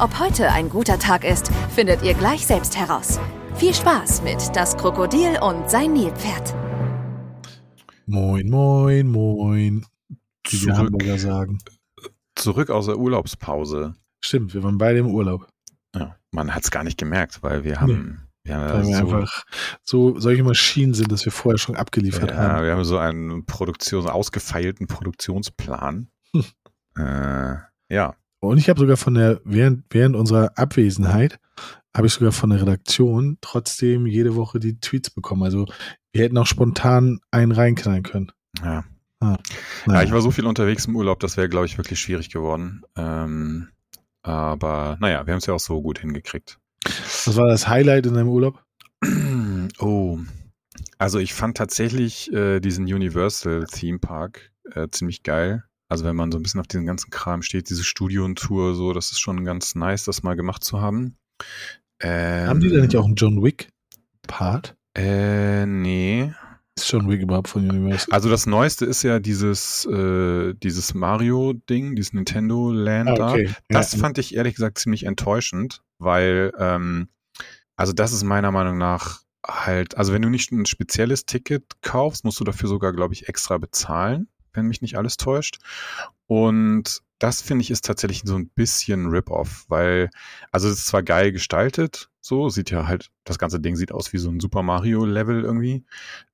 Ob heute ein guter Tag ist, findet ihr gleich selbst heraus. Viel Spaß mit Das Krokodil und sein Nilpferd. Moin, moin, moin. Wie Zurück. Hamburger sagen. Zurück aus der Urlaubspause. Stimmt, wir waren beide im Urlaub. Ja, man hat es gar nicht gemerkt, weil wir haben, wir haben, Weil wir ja so, einfach so solche Maschinen sind, dass wir vorher schon abgeliefert ja, haben. wir haben so einen Produktion, ausgefeilten Produktionsplan. Hm. äh, ja, Und ich habe sogar von der, während, während unserer Abwesenheit, habe ich sogar von der Redaktion trotzdem jede Woche die Tweets bekommen. Also wir hätten auch spontan einen reinknallen können. ja. Ah, Ja, ich war so viel unterwegs im Urlaub, das wäre, glaube ich, wirklich schwierig geworden. Ähm, aber naja, wir haben es ja auch so gut hingekriegt. Was war das Highlight in deinem Urlaub? Oh, also ich fand tatsächlich äh, diesen Universal Theme Park äh, ziemlich geil. Also wenn man so ein bisschen auf diesen ganzen Kram steht, diese Studiotour, so, das ist schon ganz nice, das mal gemacht zu haben. Ähm, Haben die da nicht auch einen John Wick-Part? Äh, nee. Ist John Wick überhaupt von Universal? Also das Neueste ist ja dieses, äh, dieses Mario-Ding, dieses Nintendo Land da. Ah, okay. Das ja. fand ich ehrlich gesagt ziemlich enttäuschend, weil, ähm, also das ist meiner Meinung nach halt, also wenn du nicht ein spezielles Ticket kaufst, musst du dafür sogar, glaube ich, extra bezahlen, wenn mich nicht alles täuscht. Und das finde ich ist tatsächlich so ein bisschen Rip-Off, weil, also es ist zwar geil gestaltet, so, sieht ja halt, das ganze Ding sieht aus wie so ein Super Mario-Level irgendwie.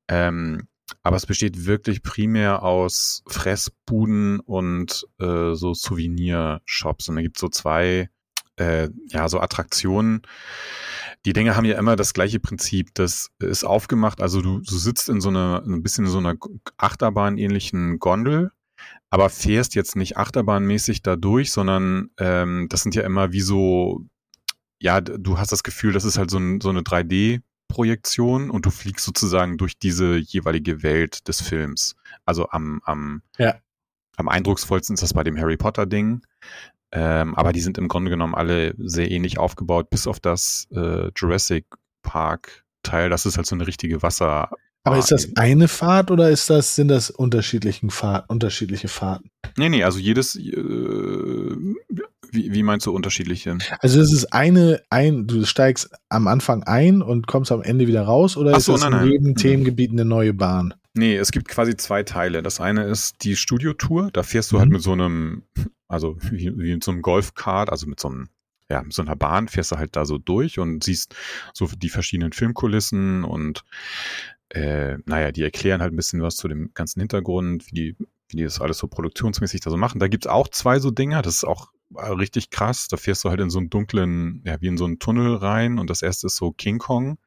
Ähm, aber es besteht wirklich primär aus Fressbuden und äh, so Souvenir-Shops. Und da gibt es so zwei, äh, ja, so Attraktionen. Die Dinge haben ja immer das gleiche Prinzip. Das ist aufgemacht, also du, du sitzt in so einer, ein bisschen in so einer Achterbahn-ähnlichen Gondel, aber fährst jetzt nicht achterbahnmäßig da durch, sondern ähm, das sind ja immer wie so, ja, du hast das Gefühl, das ist halt so, ein, so eine 3D- Projektion und du fliegst sozusagen durch diese jeweilige Welt des Films. Also am, am, Ja. am eindrucksvollsten ist das bei dem Harry Potter Ding. Ähm, aber die sind im Grunde genommen alle sehr ähnlich aufgebaut, bis auf das äh, Jurassic Park Teil. Das ist halt so eine richtige Wasser. Aber ist das eine Fahrt oder ist das, sind das unterschiedlichen Fahrt, unterschiedliche Fahrten? Nee, nee, also jedes, äh, wie, wie meinst du unterschiedliche? Also es ist eine, ein, du steigst am Anfang ein und kommst am Ende wieder raus oder Ach ist so, das nein, in nein. jedem Mhm. Themengebiet eine neue Bahn? Nee, es gibt quasi zwei Teile. Das eine ist die Studiotour. Da fährst du Mhm. halt mit so einem, also wie, wie mit so einem Golfkart, also mit so einem, ja, mit so einer Bahn fährst du halt da so durch und siehst so die verschiedenen Filmkulissen und äh, naja, die erklären halt ein bisschen was zu dem ganzen Hintergrund, wie die, wie die das alles so produktionsmäßig da so machen. Da gibt's auch zwei so Dinger, das ist auch äh, richtig krass. Da fährst du halt in so einen dunklen, ja, wie in so einen Tunnel rein und das erste ist so King Kong.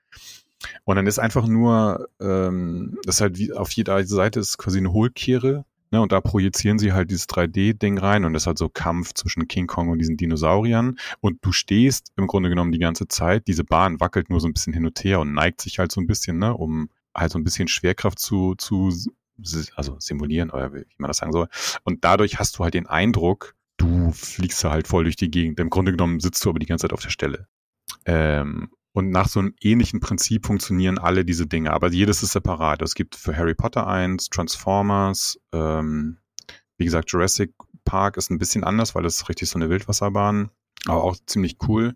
Und dann ist einfach nur, ähm, das ist halt wie auf jeder Seite ist quasi eine Hohlkehre, ne? Und da projizieren sie halt dieses 3D-Ding rein und das ist halt so Kampf zwischen King Kong und diesen Dinosauriern. Und du stehst im Grunde genommen die ganze Zeit, diese Bahn wackelt nur so ein bisschen hin und her und neigt sich halt so ein bisschen, ne, um halt so ein bisschen Schwerkraft zu, zu also simulieren oder wie man das sagen soll. Und dadurch hast du halt den Eindruck, du fliegst halt voll durch die Gegend. Im Grunde genommen sitzt du aber die ganze Zeit auf der Stelle. Ähm, und nach so einem ähnlichen Prinzip funktionieren alle diese Dinge, aber jedes ist separat. Es gibt für Harry Potter eins, Transformers, ähm, wie gesagt, Jurassic Park ist ein bisschen anders, weil das ist richtig so eine Wildwasserbahn, aber auch ziemlich cool.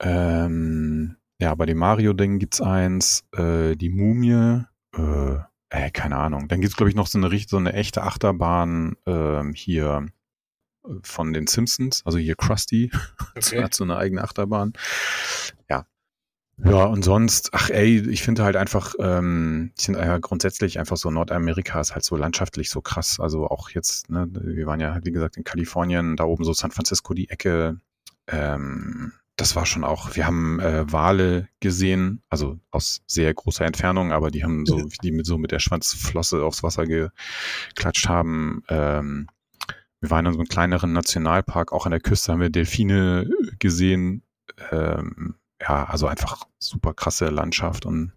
Ähm, ja, bei dem Mario-Ding gibt's eins, äh, die Mumie, äh, äh, keine Ahnung. Dann gibt's glaube ich, noch so eine, so eine echte Achterbahn ähm, hier äh, von den Simpsons, also hier Krusty, Okay. hat so eine eigene Achterbahn. Ja. Ja, und sonst, ach ey, ich finde halt einfach, ähm, ich finde ja grundsätzlich einfach so Nordamerika ist halt so landschaftlich so krass. Also auch jetzt, ne, wir waren ja, wie gesagt, in Kalifornien, da oben so San Francisco die Ecke. Ähm, das war schon auch, wir haben äh, Wale gesehen, also aus sehr großer Entfernung, aber die haben so, die mit so mit der Schwanzflosse aufs Wasser geklatscht haben. Ähm, wir waren in so einem kleineren Nationalpark, auch an der Küste haben wir Delfine gesehen. Ähm, ja, also einfach super krasse Landschaft und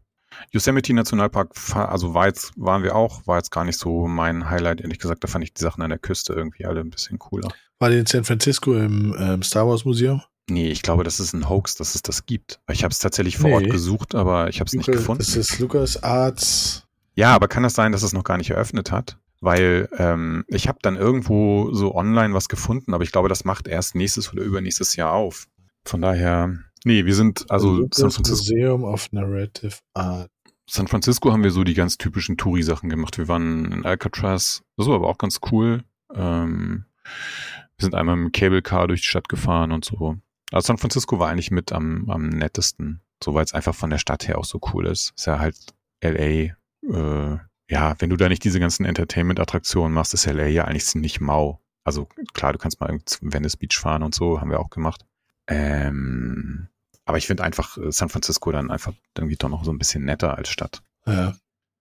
Yosemite Nationalpark, also war jetzt, waren wir auch, war jetzt gar nicht so mein Highlight, ehrlich gesagt. Da fand ich die Sachen an der Küste irgendwie alle ein bisschen cooler. War die in San Francisco im ähm, Star Wars Museum? Nee, ich glaube, das ist ein Hoax, dass es das gibt. Ich habe es tatsächlich vor nee. Ort gesucht, aber ich habe es nicht gefunden. Das ist Lucas Arts. Ja, aber kann das sein, dass es noch gar nicht eröffnet hat? Weil ähm, ich habe dann irgendwo so online was gefunden, aber ich glaube, das macht erst nächstes oder übernächstes Jahr auf. Von daher, nee, wir sind also Lucas San Francisco. Museum of Narrative Art. San Francisco haben wir so die ganz typischen Touri-Sachen gemacht. Wir waren in Alcatraz, war aber auch ganz cool. Ähm, wir sind einmal dem Cable Car durch die Stadt gefahren und so. Also San Francisco war eigentlich mit am, am nettesten, so weil es einfach von der Stadt her auch so cool ist. Ist ja halt LA, äh, ja, wenn du da nicht diese ganzen Entertainment-Attraktionen machst, ist LA ja eigentlich ziemlich mau. Also klar, du kannst mal zum Venice Beach fahren und so, haben wir auch gemacht. Ähm, aber ich finde einfach äh, San Francisco dann einfach irgendwie doch noch so ein bisschen netter als Stadt. Ja.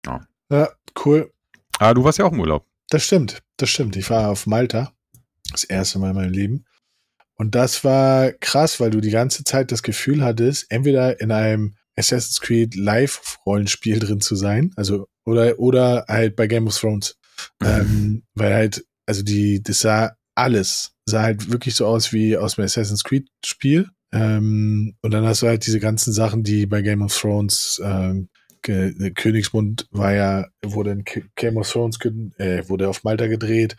Ja, ja cool. Ah, du warst ja auch im Urlaub. Das stimmt, das stimmt. Ich war auf Malta. Das erste Mal in meinem Leben. Und das war krass, weil du die ganze Zeit das Gefühl hattest, entweder in einem Assassin's Creed Live-Rollenspiel drin zu sein, also oder oder halt bei Game of Thrones, mhm. ähm, weil halt also die das sah alles sah halt wirklich so aus wie aus dem Assassin's Creed Spiel ähm, und dann hast du halt diese ganzen Sachen, die bei Game of Thrones ähm, Königsmund war ja, wurde in Game of Thrones, äh, wurde auf Malta gedreht,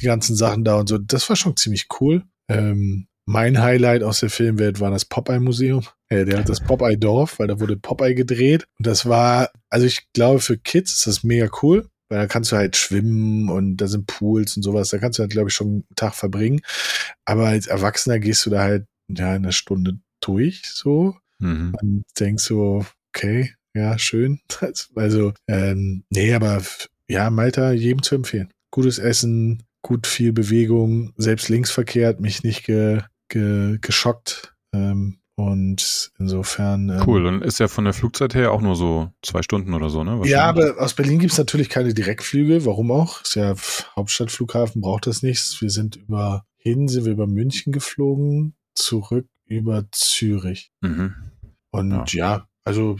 die ganzen Sachen da und so. Das war schon ziemlich cool. Ähm, mein Highlight aus der Filmwelt war das Popeye-Museum. Ja, der hat das Popeye-Dorf, weil da wurde Popeye gedreht. Und das war, also ich glaube, für Kids ist das mega cool, weil da kannst du halt schwimmen und da sind Pools und sowas. Da kannst du halt, glaube ich, schon einen Tag verbringen. Aber als Erwachsener gehst du da halt, ja, in einer Stunde durch, so. Mhm. Und denkst so, okay, ja, schön. Also, ähm, nee, aber ja, Malta jedem zu empfehlen. Gutes Essen, gut viel Bewegung, selbst Linksverkehr hat mich nicht ge, ge, geschockt. Ähm, und insofern. Ähm, cool, und ist ja von der Flugzeit her auch nur so zwei Stunden oder so, ne? Ja, aber aus Berlin gibt es natürlich keine Direktflüge. Warum auch? Ist ja Hauptstadtflughafen, braucht das nichts. Wir sind über hin, sind wir über München geflogen, zurück über Zürich. Mhm. Und ja. ja, also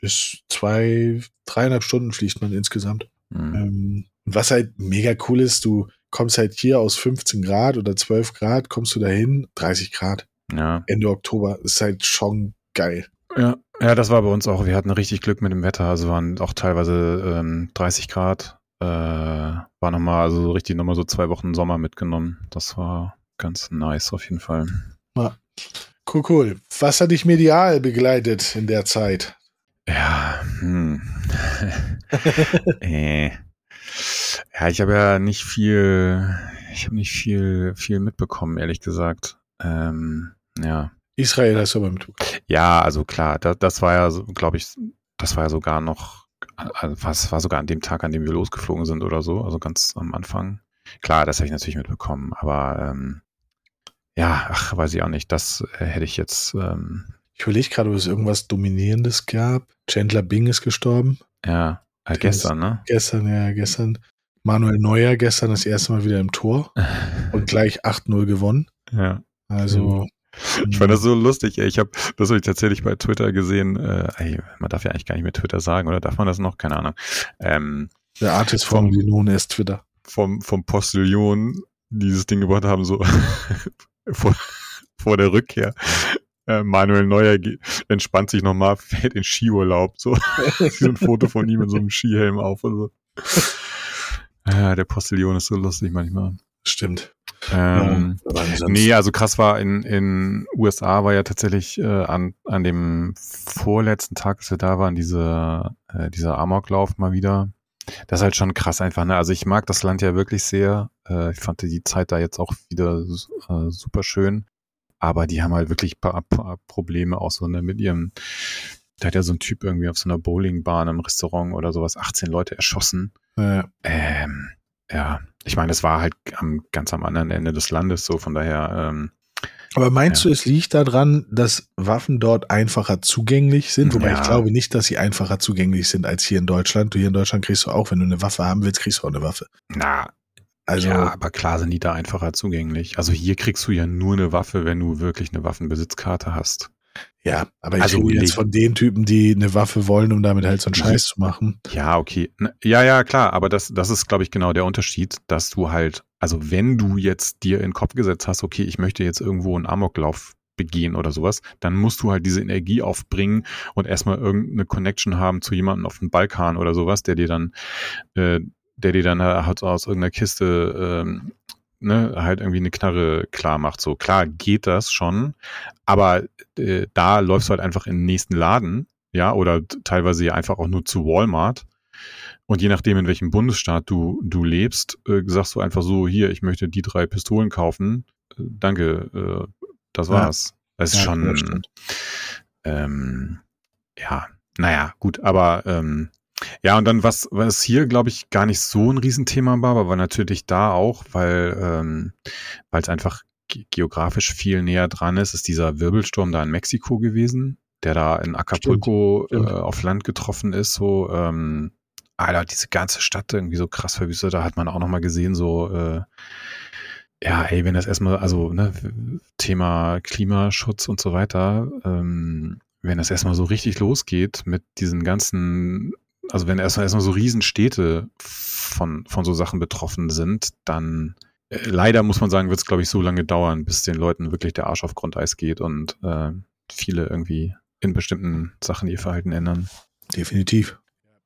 ist zwei, dreieinhalb Stunden fliegt man insgesamt. Mhm. Ähm, was halt mega cool ist, du kommst halt hier aus 15 Grad oder 12 Grad, kommst du dahin, 30 Grad. Ja. Ende Oktober ist halt schon geil. Ja, ja, das war bei uns auch. Wir hatten richtig Glück mit dem Wetter. Also waren auch teilweise ähm, 30 Grad. Äh, war nochmal, also so richtig nochmal so zwei Wochen Sommer mitgenommen. Das war ganz nice auf jeden Fall. Ja. Cool, cool. Was hat dich medial begleitet in der Zeit? Ja, hm. äh. Ja, ich habe ja nicht viel, ich habe nicht viel, viel mitbekommen, ehrlich gesagt. Ähm, ja. Israel hast du aber mitbekommen. Ja, also klar, das, das war ja, glaube ich, das war ja sogar noch, also was war sogar an dem Tag, an dem wir losgeflogen sind oder so, also ganz am Anfang. Klar, das habe ich natürlich mitbekommen, aber ähm, ja, ach, weiß ich auch nicht. Das äh, hätte ich jetzt. Ähm, ich überlege gerade, ob es irgendwas Dominierendes gab. Chandler Bing ist gestorben. Ja, äh, gestern, ne? Gestern, ja, gestern. Manuel Neuer gestern das erste Mal wieder im Tor und gleich 8-0 gewonnen. Ja. Also. Ich fand das so lustig, ey. Ich habe das habe ich tatsächlich bei Twitter gesehen. Äh, ey, man darf ja eigentlich gar nicht mehr Twitter sagen, oder darf man das noch? Keine Ahnung. Ähm, Der Artist vom nun ist Twitter. Vom, vom Postillon dieses Ding gebracht haben, so vor, vor der Rückkehr. Äh, Manuel Neuer entspannt sich nochmal, fährt in Skiurlaub. So. so ein Foto von ihm in so einem Skihelm auf. Und so. Ja, der Postillon ist so lustig manchmal. Stimmt. Ähm, ja, nee, also krass war in in USA war ja tatsächlich äh, an an dem vorletzten Tag, als wir da waren, diese äh, dieser Amoklauf mal wieder. Das ist halt schon krass einfach. Ne? Also ich mag das Land ja wirklich sehr. Äh, ich fand die Zeit da jetzt auch wieder äh, super schön. Aber die haben halt wirklich paar, paar Probleme auch so ne, mit ihrem. Da hat ja so ein Typ irgendwie auf so einer Bowlingbahn im Restaurant oder sowas 18 Leute erschossen. Ja. Ähm, ja, ich meine, es war halt am, ganz am anderen Ende des Landes so, von daher. Ähm, aber meinst ja. du, es liegt daran, dass Waffen dort einfacher zugänglich sind? Wobei ja. ich glaube nicht, dass sie einfacher zugänglich sind als hier in Deutschland. Du hier in Deutschland kriegst du auch, wenn du eine Waffe haben willst, kriegst du auch eine Waffe. Na, also, ja, aber klar sind die da einfacher zugänglich. Also hier kriegst du ja nur eine Waffe, wenn du wirklich eine Waffenbesitzkarte hast. Ja, aber ich Also rede jetzt von den Typen, die eine Waffe wollen, um damit halt so einen Scheiß zu machen. Ja, okay. Ja, ja, klar, aber das, das ist, glaube ich, genau der Unterschied, dass du halt, also wenn du jetzt dir in den Kopf gesetzt hast, okay, ich möchte jetzt irgendwo einen Amoklauf begehen oder sowas, dann musst du halt diese Energie aufbringen und erstmal irgendeine Connection haben zu jemandem auf dem Balkan oder sowas, der dir dann, äh, der dir dann halt aus irgendeiner Kiste ähm, ne, halt irgendwie eine Knarre klar macht. So klar geht das schon, aber äh, da läufst du halt einfach in den nächsten Laden, ja, oder teilweise ja einfach auch nur zu Walmart. Und je nachdem, in welchem Bundesstaat du, du lebst, äh, sagst du einfach so, hier, ich möchte die drei Pistolen kaufen. Äh, danke, äh, das Ja. war's. Das ist Ja, schon, ähm, ja, naja, gut, aber ähm, ja, und dann was, was hier, glaube ich, gar nicht so ein Riesenthema war, aber war natürlich da auch, weil ähm, weil es einfach ge geografisch viel näher dran ist, ist dieser Wirbelsturm da in Mexiko gewesen, der da in Acapulco Stimmt. Äh, auf Land getroffen ist, so ähm, Alter, diese ganze Stadt irgendwie so krass verwüstet, da hat man auch nochmal gesehen, so äh, ja, ey, wenn das erstmal, also ne, Thema Klimaschutz und so weiter, ähm, wenn das erstmal so richtig losgeht mit diesen ganzen, also wenn erstmal erstmal so Riesenstädte von, von so Sachen betroffen sind, dann äh, leider muss man sagen, wird es, glaube ich, so lange dauern, bis den Leuten wirklich der Arsch auf Grundeis geht und äh, viele irgendwie in bestimmten Sachen ihr Verhalten ändern. Definitiv.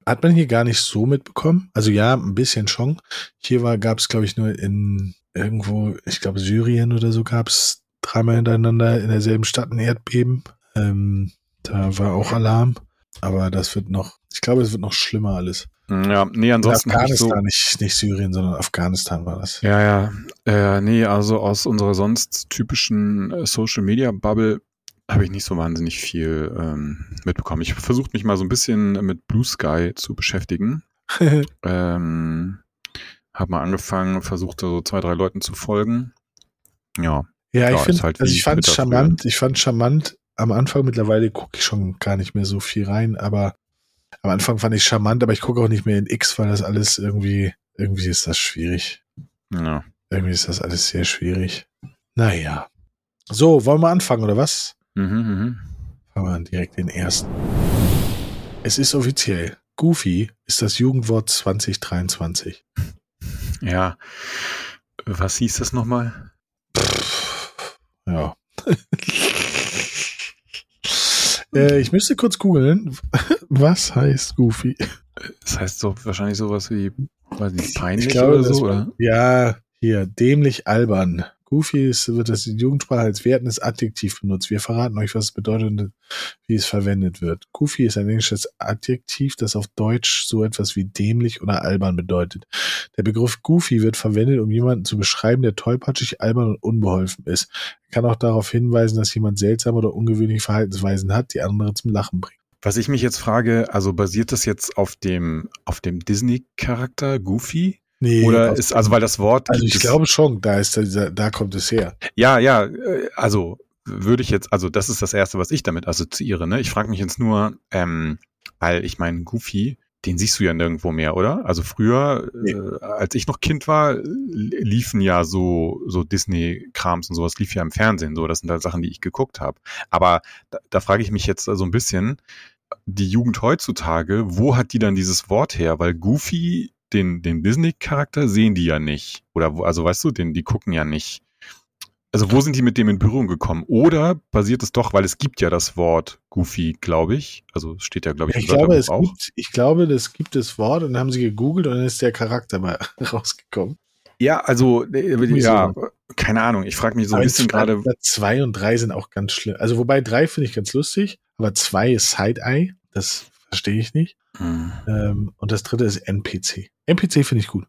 Hat man hier gar nicht so mitbekommen. Also ja, ein bisschen schon. Hier war, gab es, glaube ich, nur in irgendwo, ich glaube Syrien oder so, gab es dreimal hintereinander in derselben Stadt ein Erdbeben. Ähm, da war auch Alarm. Aber das wird noch, ich glaube, es wird noch schlimmer alles. Ja, nee, ansonsten habe ich so. Afghanistan, nicht, nicht Syrien, sondern Afghanistan war das. Ja, ja. Äh, nee, also aus unserer sonst typischen äh, Social Media Bubble habe ich nicht so wahnsinnig viel ähm, mitbekommen. Ich habe versucht, mich mal so ein bisschen mit Blue Sky zu beschäftigen. ähm, habe mal angefangen, versucht so zwei, drei Leuten zu folgen. Ja. Ja, ich finde, halt also ich fand charmant, ich fand charmant am Anfang, mittlerweile gucke ich schon gar nicht mehr so viel rein, aber am Anfang fand ich charmant, aber ich gucke auch nicht mehr in X, weil das alles irgendwie, irgendwie ist das schwierig. ja. Irgendwie ist das alles sehr schwierig. Naja. So, wollen wir anfangen, oder was? Mhm, mhm. Fangen wir an direkt den ersten. Es ist offiziell. Goofy ist das Jugendwort 2023. Ja. Was hieß das nochmal? Ja. äh, ich müsste kurz googeln. Was heißt Goofy? Das heißt so wahrscheinlich sowas wie, weiß nicht, peinlich Ich glaube, oder so, oder? Ja, hier, dämlich albern. Goofy ist, wird das in Jugendsprache als wertendes Adjektiv benutzt. Wir verraten euch, was es bedeutet und wie es verwendet wird. Goofy ist ein englisches Adjektiv, das auf Deutsch so etwas wie dämlich oder albern bedeutet. Der Begriff Goofy wird verwendet, um jemanden zu beschreiben, der tollpatschig, albern und unbeholfen ist. Er kann auch darauf hinweisen, dass jemand seltsame oder ungewöhnliche Verhaltensweisen hat, die andere zum Lachen bringen. Was ich mich jetzt frage, also basiert das jetzt auf dem, auf dem Disney-Charakter Goofy? Nee, Oder ist, also weil das Wort. also ich glaube schon, da ist da kommt es her. Ja, ja, äh, also würde ich jetzt, also das ist das Erste, was ich damit assoziiere, ne? Ich frage mich jetzt nur, ähm, weil ich meine, Goofy, den siehst du ja nirgendwo mehr, oder? Also früher, Nee. äh, als ich noch Kind war, li- liefen ja so, so Disney-Krams und sowas lief ja im Fernsehen, so, das sind halt Sachen, die ich geguckt habe. Aber da, da frage ich mich jetzt so ein bisschen, die Jugend heutzutage, wo hat die dann dieses Wort her? Weil Goofy, den, den Disney-Charakter sehen die ja nicht. Oder wo, also weißt du, den, die gucken ja nicht. Also wo sind die mit dem in Berührung gekommen? Oder basiert es doch, weil es gibt ja das Wort Goofy, glaube ich. Also es steht ja, glaube ich, Ja, ich glaube, es auch. gibt, ich glaube, das gibt das Wort und dann haben sie gegoogelt und dann ist der Charakter mal rausgekommen. Ja, also äh, Irgendwie ja, keine Ahnung. Ich frage mich so ein Aber bisschen zwei- gerade. Zwei und drei sind auch ganz schlimm. Also wobei drei finde ich ganz lustig, aber zwei ist Side-Eye. Das verstehe ich nicht. Hm, Ähm, und das dritte ist NPC. NPC finde ich gut.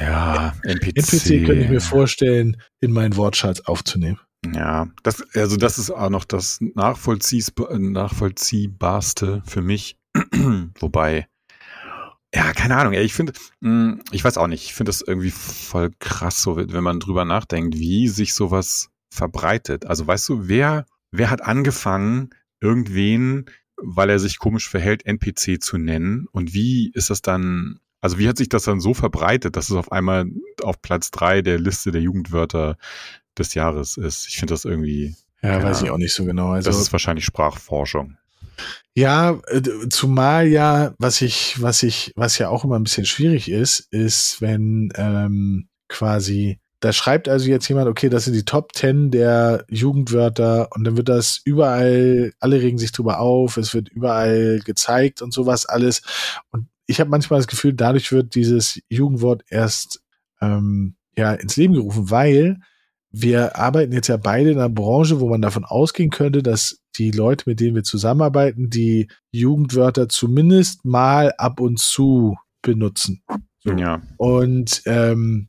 Ja, NPC. NPC könnte ich mir vorstellen, in meinen Wortschatz aufzunehmen. Ja, das, also das ist auch noch das nachvollziehbarste für mich. Wobei, ja, keine Ahnung, ich finde, mh, ich weiß auch nicht, ich finde das irgendwie voll krass, so, wenn man drüber nachdenkt, wie sich sowas verbreitet. Also weißt du, wer, wer hat angefangen, irgendwen, weil er sich komisch verhält, NPC zu nennen? Und wie ist das dann, also wie hat sich das dann so verbreitet, dass es auf einmal auf Platz drei der Liste der Jugendwörter des Jahres ist. Ich finde das irgendwie, Ja, weiß ich auch nicht so genau. Also, das ist wahrscheinlich Sprachforschung. Ja, äh, zumal ja, was ich, was ich, was ja auch immer ein bisschen schwierig ist, ist, wenn ähm, quasi, da schreibt also jetzt jemand, okay, das sind die Top Ten der Jugendwörter und dann wird das überall, alle regen sich drüber auf, es wird überall gezeigt und sowas alles. Und ich habe manchmal das Gefühl, dadurch wird dieses Jugendwort erst ähm, ja ins Leben gerufen, weil wir arbeiten jetzt ja beide in einer Branche, wo man davon ausgehen könnte, dass die Leute, mit denen wir zusammenarbeiten, die Jugendwörter zumindest mal ab und zu benutzen. Ja. Und ähm,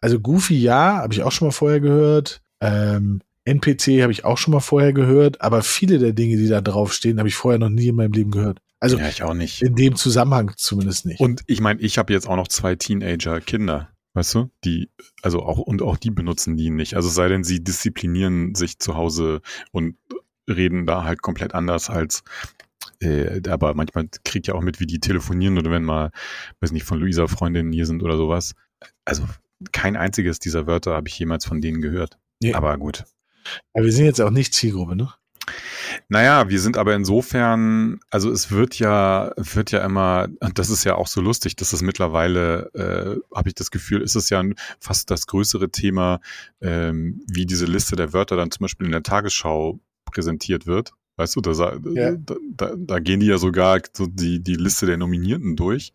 also Goofy ja, habe ich auch schon mal vorher gehört. Ähm, NPC habe ich auch schon mal vorher gehört, aber viele der Dinge, die da draufstehen, habe ich vorher noch nie in meinem Leben gehört. Also ja, ich auch nicht. In dem Zusammenhang zumindest nicht. Und ich meine, ich habe jetzt auch noch zwei Teenager-Kinder. Weißt du? Die, also auch, und auch die benutzen die nicht. Also sei denn, sie disziplinieren sich zu Hause und reden da halt komplett anders als, äh, aber manchmal kriegt ja auch mit, wie die telefonieren oder wenn mal, weiß nicht, von Luisa Freundinnen hier sind oder sowas. Also kein einziges dieser Wörter habe ich jemals von denen gehört. Nee. Aber gut. Aber wir sind jetzt auch nicht Zielgruppe, ne? Naja, wir sind aber insofern, also es wird ja, wird ja immer, das ist ja auch so lustig, dass es mittlerweile, äh, habe ich das Gefühl, ist es ja fast das größere Thema, ähm, wie diese Liste der Wörter dann zum Beispiel in der Tagesschau präsentiert wird. Weißt du, da, ja. da, da, da, gehen die ja sogar so die, die Liste der Nominierten durch.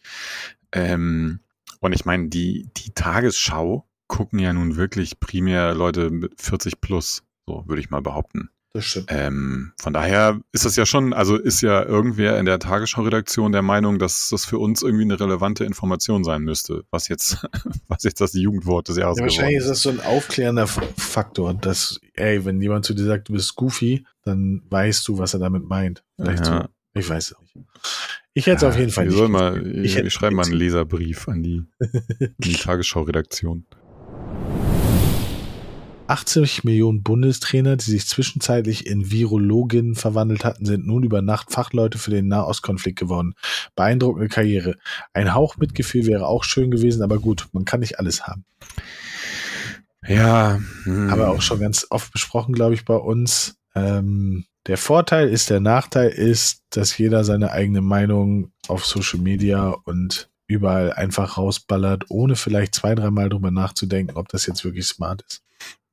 Ähm, und ich meine, die, die Tagesschau gucken ja nun wirklich primär Leute mit 40 plus, so würde ich mal behaupten. Das stimmt. Ähm, von daher ist das ja schon, also ist ja irgendwer in der Tagesschau-Redaktion der Meinung, dass das für uns irgendwie eine relevante Information sein müsste, was jetzt, was jetzt das Jugendwort des Jahres ja, Wahrscheinlich ist das so ein aufklärender Faktor, dass, ey, wenn jemand zu dir sagt, du bist goofy, dann weißt du, was er damit meint. Vielleicht ja. so. Ich weiß es nicht. Ich hätte es ja, auf jeden Fall nicht. Mal, ich, ich, ich schreibe mal einen Leserbrief an die, die Tagesschau-Redaktion. 80 Millionen Bundestrainer, die sich zwischenzeitlich in Virologinnen verwandelt hatten, sind nun über Nacht Fachleute für den Nahostkonflikt geworden. Beeindruckende Karriere. Ein Hauch Mitgefühl wäre auch schön gewesen, aber gut, man kann nicht alles haben. Ja. Hm. Aber auch schon ganz oft besprochen, glaube ich, bei uns. Ähm, der Vorteil ist, der Nachteil ist, dass jeder seine eigene Meinung auf Social Media und überall einfach rausballert, ohne vielleicht zwei, dreimal drüber nachzudenken, ob das jetzt wirklich smart ist.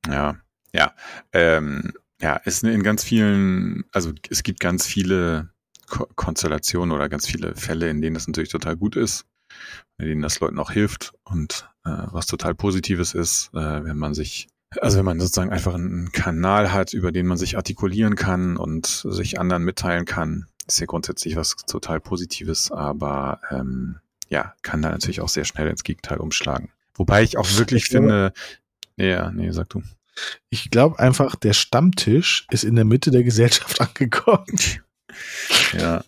Ja, ja. Ähm, ja, es ist in ganz vielen, also es gibt ganz viele Ko Konstellationen oder ganz viele Fälle, in denen das natürlich total gut ist, in denen das Leuten auch hilft und äh, was total Positives ist, äh, wenn man sich, also wenn man sozusagen einfach einen Kanal hat, über den man sich artikulieren kann und sich anderen mitteilen kann, ist ja grundsätzlich was total Positives, aber ähm, ja, kann da natürlich auch sehr schnell ins Gegenteil umschlagen. Wobei ich auch wirklich ich finde, ja, nee, sag du. Ich glaube einfach, der Stammtisch ist in der Mitte der Gesellschaft angekommen. Ja.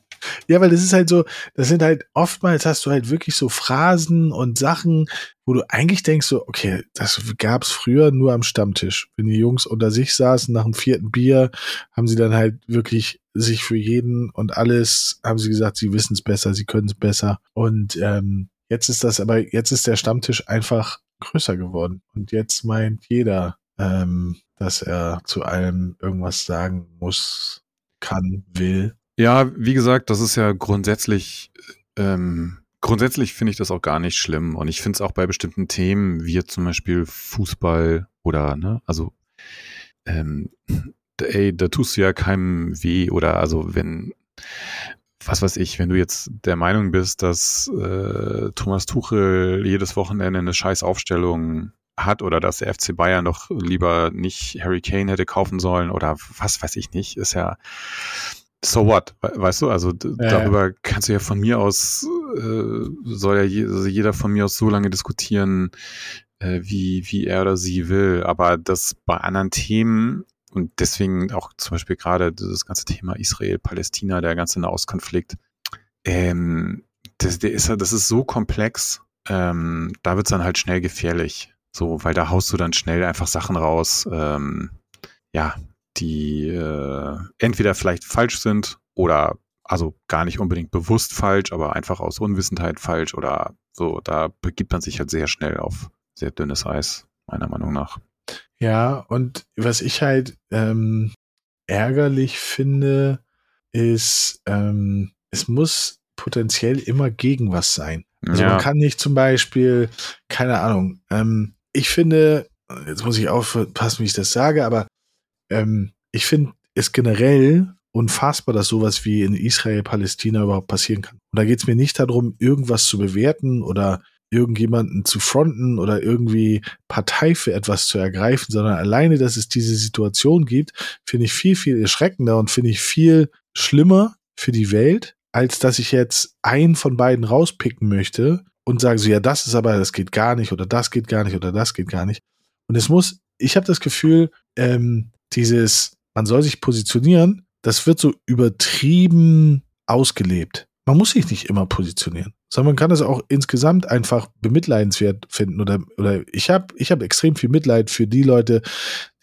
Ja, weil das ist halt so, das sind halt oftmals hast du halt wirklich so Phrasen und Sachen, wo du eigentlich denkst so, okay, das gab's früher nur am Stammtisch. Wenn die Jungs unter sich saßen nach dem vierten Bier, haben sie dann halt wirklich sich für jeden und alles, haben sie gesagt, sie wissen es besser, sie können es besser. Und ähm, jetzt ist das aber, jetzt ist der Stammtisch einfach größer geworden. Und jetzt meint jeder, ähm, dass er zu allem irgendwas sagen muss, kann, will. Ja, wie gesagt, das ist ja grundsätzlich, ähm, grundsätzlich finde ich das auch gar nicht schlimm. Und ich finde es auch bei bestimmten Themen, wie jetzt zum Beispiel Fußball oder, ne, also, ähm, ey, da tust du ja keinem weh oder also wenn, was weiß ich, wenn du jetzt der Meinung bist, dass äh, Thomas Tuchel jedes Wochenende eine scheiß Aufstellung hat oder dass der FC Bayern doch lieber nicht Harry Kane hätte kaufen sollen oder was weiß ich nicht, ist ja so what, weißt du? Also ja, darüber kannst du ja von mir aus, äh, soll ja je, also jeder von mir aus so lange diskutieren, äh, wie, wie er oder sie will. Aber das bei anderen Themen und deswegen auch zum Beispiel gerade das ganze Thema Israel, Palästina, der ganze Nahostkonflikt, ähm, das, der ist, das ist so komplex, ähm, da wird es dann halt schnell gefährlich. So, weil da haust du dann schnell einfach Sachen raus, ähm, ja, die äh, entweder vielleicht falsch sind oder also gar nicht unbedingt bewusst falsch, aber einfach aus Unwissenheit falsch oder so. Da begibt man sich halt sehr schnell auf sehr dünnes Eis, meiner Meinung nach. Ja, und was ich halt, ähm, ärgerlich finde, ist, ähm, es muss potenziell immer gegen was sein. Also Ja. man kann nicht zum Beispiel, keine Ahnung, ähm, ich finde, jetzt muss ich aufpassen, wie ich das sage, aber ähm, ich finde es generell unfassbar, dass sowas wie in Israel, Palästina überhaupt passieren kann. Und da geht es mir nicht darum, irgendwas zu bewerten oder irgendjemanden zu fronten oder irgendwie Partei für etwas zu ergreifen, sondern alleine, dass es diese Situation gibt, finde ich viel, viel erschreckender und finde ich viel schlimmer für die Welt, als dass ich jetzt einen von beiden rauspicken möchte und sage so, ja, das ist aber, das geht gar nicht oder das geht gar nicht oder das geht gar nicht. Und es muss, ich habe das Gefühl, ähm, dieses, man soll sich positionieren, das wird so übertrieben ausgelebt. Man muss sich nicht immer positionieren, sondern man kann es auch insgesamt einfach bemitleidenswert finden. Oder, oder ich habe ich hab extrem viel Mitleid für die Leute,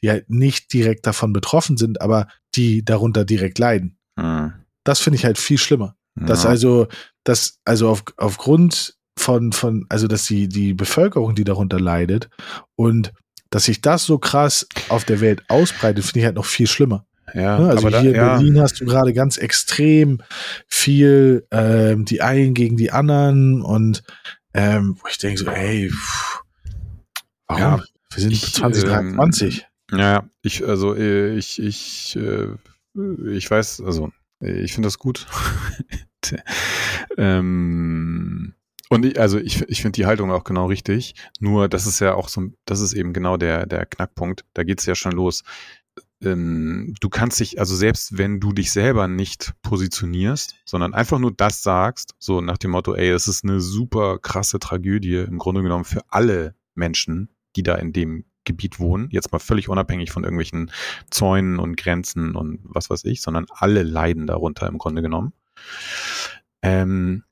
die halt nicht direkt davon betroffen sind, aber die darunter direkt leiden. Hm. Das finde ich halt viel schlimmer. Dass Ja. also, dass also auf, aufgrund von, von, also dass die, die Bevölkerung, die darunter leidet und dass sich das so krass auf der Welt ausbreitet, finde ich halt noch viel schlimmer. ja, Ne? Also aber da, hier in ja, Berlin hast du gerade ganz extrem viel ähm, die einen gegen die anderen und ähm, wo ich denke so, ey, pff, warum? Ja, Wir sind ich, 2023. Ja, ich, also äh, ich, ich, äh, ich weiß, also ich finde das gut. ähm, und ich, also ich, ich finde die Haltung auch genau richtig. Nur das ist ja auch so, das ist eben genau der, der Knackpunkt. Da geht's ja schon los. Ähm, du kannst dich, also selbst wenn du dich selber nicht positionierst, sondern einfach nur das sagst, so nach dem Motto, ey, es ist eine super krasse Tragödie im Grunde genommen für alle Menschen, die da in dem Gebiet wohnen, jetzt mal völlig unabhängig von irgendwelchen Zäunen und Grenzen und was weiß ich, sondern alle leiden darunter im Grunde genommen. Ähm,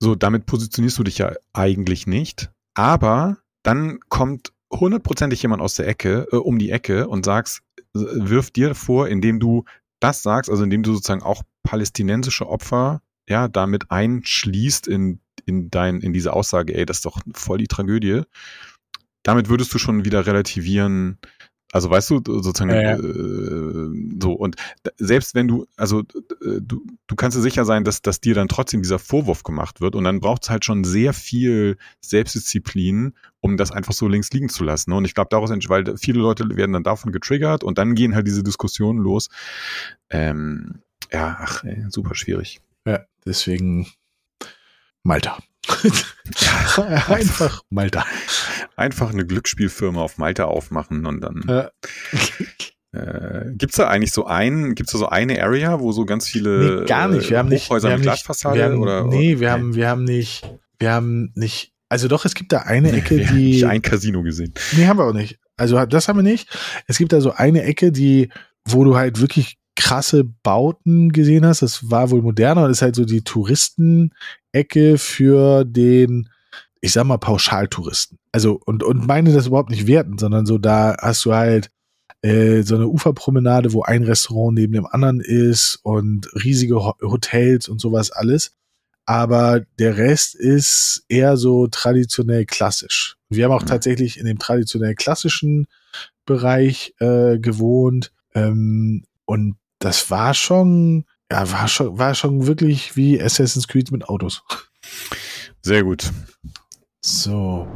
so, damit positionierst du dich ja eigentlich nicht, aber dann kommt hundertprozentig jemand aus der Ecke, äh, um die Ecke und sagst, äh, wirf dir vor, indem du das sagst, also indem du sozusagen auch palästinensische Opfer ja damit einschließt in, in dein, in diese Aussage, ey, das ist doch voll die Tragödie. Damit würdest du schon wieder relativieren, also weißt du, sozusagen Ja, ja. Äh, so und selbst wenn du, also äh, du, du kannst dir sicher sein, dass, dass dir dann trotzdem dieser Vorwurf gemacht wird und dann braucht es halt schon sehr viel Selbstdisziplin, um das einfach so links liegen zu lassen. ne? Und ich glaube, daraus entsteht, weil viele Leute werden dann davon getriggert und dann gehen halt diese Diskussionen los. Ähm, ja, ach, ey, super schwierig. Ja, deswegen Malta. Einfach Malta. Einfach eine Glücksspielfirma auf Malta aufmachen und dann Ja. Äh, gibt's da eigentlich so ein, gibt's da so eine Area, wo so ganz viele Nee, gar nicht. Wir haben nicht, Hochhäuser wir haben mit nicht, Glasfassade wir haben, oder? nee, wir okay. haben, wir haben nicht, wir haben nicht, also doch, es gibt da eine Ecke, Wir haben die, nicht ein Casino gesehen. nee, haben wir auch nicht. Also das haben wir nicht. Es gibt da so eine Ecke, die, wo du halt wirklich krasse Bauten gesehen hast. Das war wohl moderner und ist halt so die Touristenecke für den, ich sag mal, Pauschaltouristen. Also, und, und meine das überhaupt nicht werten, sondern so, da hast du halt äh, so eine Uferpromenade, wo ein Restaurant neben dem anderen ist und riesige Ho Hotels und sowas alles. Aber der Rest ist eher so traditionell klassisch. Wir haben auch Mhm. tatsächlich in dem traditionell klassischen Bereich äh, gewohnt. Ähm, und das war schon, ja, war schon, war schon wirklich wie Assassin's Creed mit Autos. Sehr gut. So.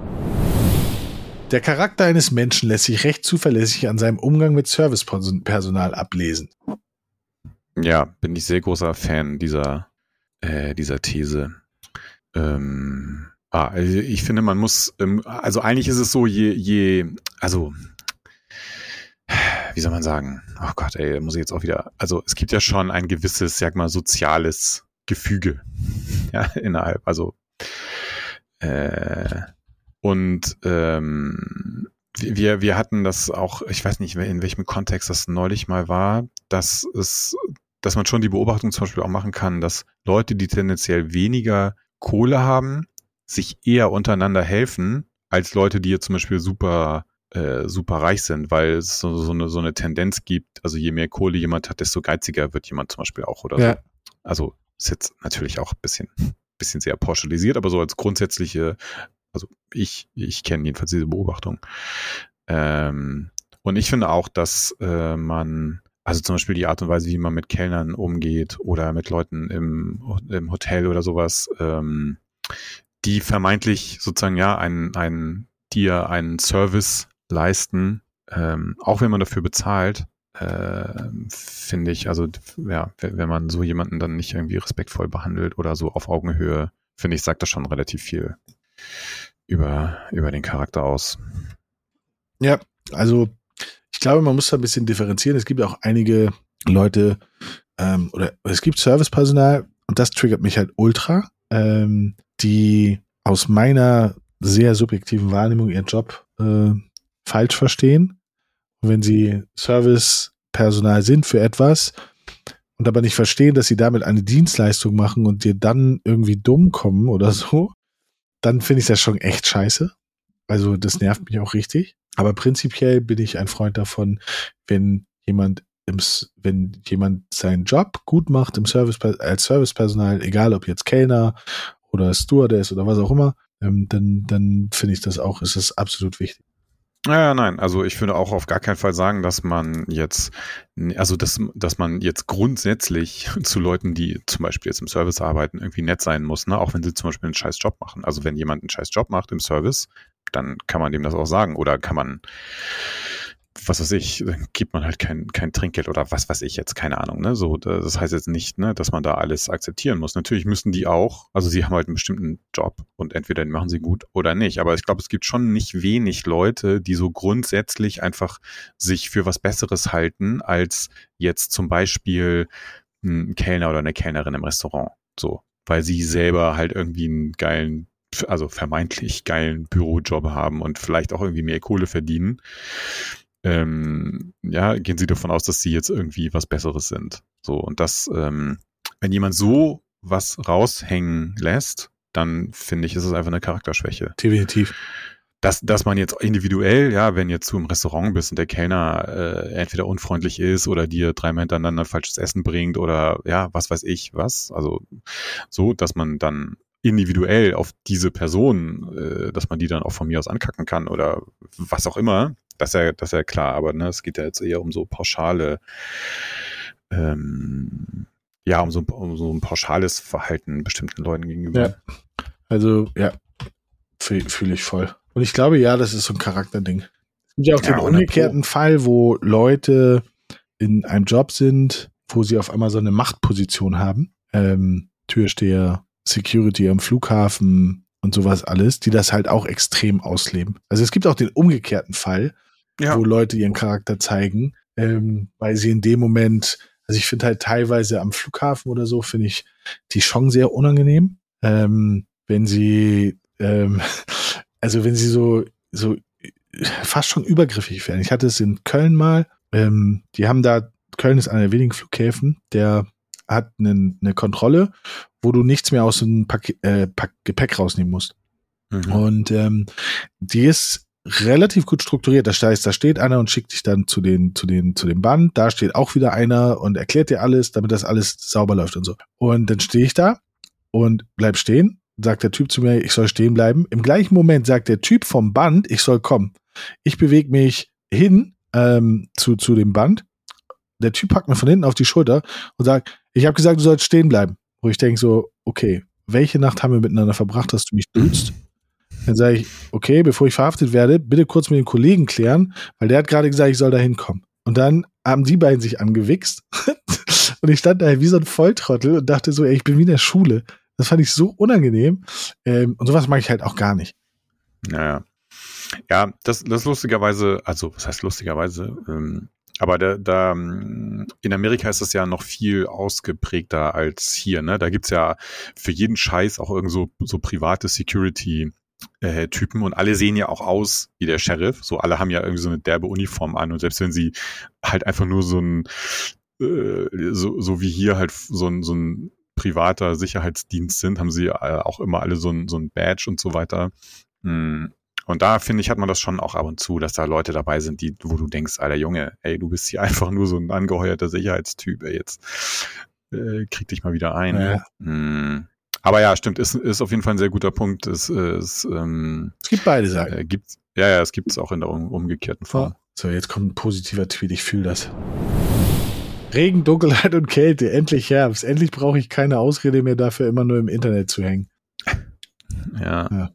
Der Charakter eines Menschen lässt sich recht zuverlässig an seinem Umgang mit Servicepersonal ablesen. Ja, bin ich sehr großer Fan dieser, äh, dieser These. Ähm, ah, also ich finde, man muss, ähm, also eigentlich ist es so, je, je, also, wie soll man sagen? Oh Gott, ey, muss ich jetzt auch wieder, also es gibt ja schon ein gewisses, sag mal, soziales Gefüge, ja, innerhalb, also, äh, und ähm, wir, wir hatten das auch, ich weiß nicht, in welchem Kontext das neulich mal war, dass es, dass man schon die Beobachtung zum Beispiel auch machen kann, dass Leute, die tendenziell weniger Kohle haben, sich eher untereinander helfen, als Leute, die jetzt zum Beispiel super, äh, super reich sind, weil es so, so, eine, so eine Tendenz gibt, also je mehr Kohle jemand hat, desto geiziger wird jemand zum Beispiel auch oder Ja. so. Also ist jetzt natürlich auch ein bisschen, bisschen sehr pauschalisiert, aber so als grundsätzliche, also ich, ich kenne jedenfalls diese Beobachtung. Ähm, und ich finde auch, dass äh, man, also zum Beispiel die Art und Weise, wie man mit Kellnern umgeht oder mit Leuten im, im Hotel oder sowas, ähm, die vermeintlich sozusagen ja einen, einen, dir einen Service leisten, ähm, auch wenn man dafür bezahlt, äh, finde ich, also ja, wenn man so jemanden dann nicht irgendwie respektvoll behandelt oder so auf Augenhöhe, finde ich, sagt das schon relativ viel über, über den Charakter aus. Ja, also ich glaube, man muss da ein bisschen differenzieren. Es gibt auch einige Leute ähm, oder es gibt Servicepersonal und das triggert mich halt ultra, ähm, die aus meiner sehr subjektiven Wahrnehmung ihren Job äh, falsch verstehen. Und wenn sie Servicepersonal sind für etwas und aber nicht verstehen, dass sie damit eine Dienstleistung machen und dir dann irgendwie dumm kommen oder so, dann finde ich das schon echt scheiße. Also das nervt mich auch richtig. Aber prinzipiell bin ich ein Freund davon, wenn jemand im, wenn jemand seinen Job gut macht im Service als Servicepersonal, egal ob jetzt Kellner oder Stewardess oder was auch immer, ähm, dann, dann finde ich das auch, ist das absolut wichtig. Ja, nein, also ich würde auch auf gar keinen Fall sagen, dass man jetzt, also dass, dass man jetzt grundsätzlich zu Leuten, die zum Beispiel jetzt im Service arbeiten, irgendwie nett sein muss, ne? auch wenn sie zum Beispiel einen scheiß Job machen. Also wenn jemand einen scheiß Job macht im Service, dann kann man dem das auch sagen. Oder kann man, was weiß ich, gibt man halt kein, kein Trinkgeld oder was weiß ich jetzt, keine Ahnung. Ne? So, das heißt jetzt nicht, ne, dass man da alles akzeptieren muss. Natürlich müssen die auch, also sie haben halt einen bestimmten Job und entweder den machen sie gut oder nicht. Aber ich glaube, es gibt schon nicht wenig Leute, die so grundsätzlich einfach sich für was Besseres halten, als jetzt zum Beispiel ein Kellner oder eine Kellnerin im Restaurant. So, weil sie selber halt irgendwie einen geilen also vermeintlich geilen Bürojob haben und vielleicht auch irgendwie mehr Kohle verdienen, ähm, ja, gehen sie davon aus, dass sie jetzt irgendwie was Besseres sind. So, und das, ähm, wenn jemand so was raushängen lässt, dann finde ich, ist es einfach eine Charakterschwäche. Definitiv. Dass, dass man jetzt individuell, ja, wenn jetzt du im Restaurant bist und der Kellner äh, entweder unfreundlich ist oder dir dreimal hintereinander falsches Essen bringt oder ja, was weiß ich, was. Also so, dass man dann individuell auf diese Person, äh, dass man die dann auch von mir aus ankacken kann oder was auch immer, das ist ja, das ist ja klar, aber ne, es geht ja jetzt eher um so pauschale, ähm, ja, um so, um so ein pauschales Verhalten bestimmten Leuten gegenüber. Ja. Also, ja, fühle fühl ich voll. Und ich glaube, ja, das ist so ein Charakterding. Es gibt ja auch den umgekehrten Fall, wo Leute in einem Job sind, wo sie auf einmal so eine Machtposition haben. Ähm, Türsteher, Security am Flughafen und sowas alles, die das halt auch extrem ausleben. Also es gibt auch den umgekehrten Fall, ja. wo Leute ihren Charakter zeigen, ähm, weil sie in dem Moment, also ich finde halt teilweise am Flughafen oder so, finde ich die schon sehr unangenehm, ähm, wenn sie, ähm, also wenn sie so, so fast schon übergriffig werden. Ich hatte es in Köln mal, ähm, die haben da, Köln ist einer der wenigen Flughäfen, der hat eine, eine Kontrolle, wo du nichts mehr aus dem Pak äh, Pak Gepäck rausnehmen musst. Mhm. Und ähm, die ist relativ gut strukturiert. Da steht, da steht einer und schickt dich dann zu den, zu den, zu dem Band. Da steht auch wieder einer und erklärt dir alles, damit das alles sauber läuft und so. Und dann stehe ich da und bleib stehen. Sagt der Typ zu mir, ich soll stehen bleiben. Im gleichen Moment sagt der Typ vom Band, ich soll kommen. Ich bewege mich hin ähm, zu, zu dem Band. Der Typ packt mir von hinten auf die Schulter und sagt, ich habe gesagt, du sollst stehen bleiben. Wo ich denke so, okay, welche Nacht haben wir miteinander verbracht, dass du mich duzt? Dann sage ich, okay, bevor ich verhaftet werde, bitte kurz mit den Kollegen klären, weil der hat gerade gesagt, ich soll da hinkommen. Und dann haben die beiden sich angewichst und ich stand da wie so ein Volltrottel und dachte so, ey, ich bin wie in der Schule. Das fand ich so unangenehm. Ähm, und sowas mag ich halt auch gar nicht. Naja. Ja, das, das lustigerweise, also was heißt lustigerweise, ähm, aber da, da in Amerika ist das ja noch viel ausgeprägter als hier. Ne? Da gibt's ja für jeden Scheiß auch irgend so, so private Security. Äh, Typen und alle sehen ja auch aus wie der Sheriff. So alle haben ja irgendwie so eine derbe Uniform an und selbst wenn sie halt einfach nur so ein äh, so, so wie hier halt so ein, so ein privater Sicherheitsdienst sind, haben sie äh, auch immer alle so ein, so ein Badge und so weiter. Hm. Und da finde ich, hat man das schon auch ab und zu, dass da Leute dabei sind, die, wo du denkst, alter Junge, ey, du bist hier einfach nur so ein angeheuerter Sicherheitstyp, ey, jetzt äh, krieg dich mal wieder ein. Ja. Hm. Aber ja, stimmt, ist, ist auf jeden Fall ein sehr guter Punkt. Es, es, ähm, es gibt beide Seiten. Äh, gibt, ja, ja, es gibt es auch in der um, umgekehrten Form. So, jetzt kommt ein positiver Tweet, ich fühle das. Regen, Dunkelheit und Kälte. Endlich Herbst. Endlich brauche ich keine Ausrede mehr dafür, immer nur im Internet zu hängen. Ja. ja.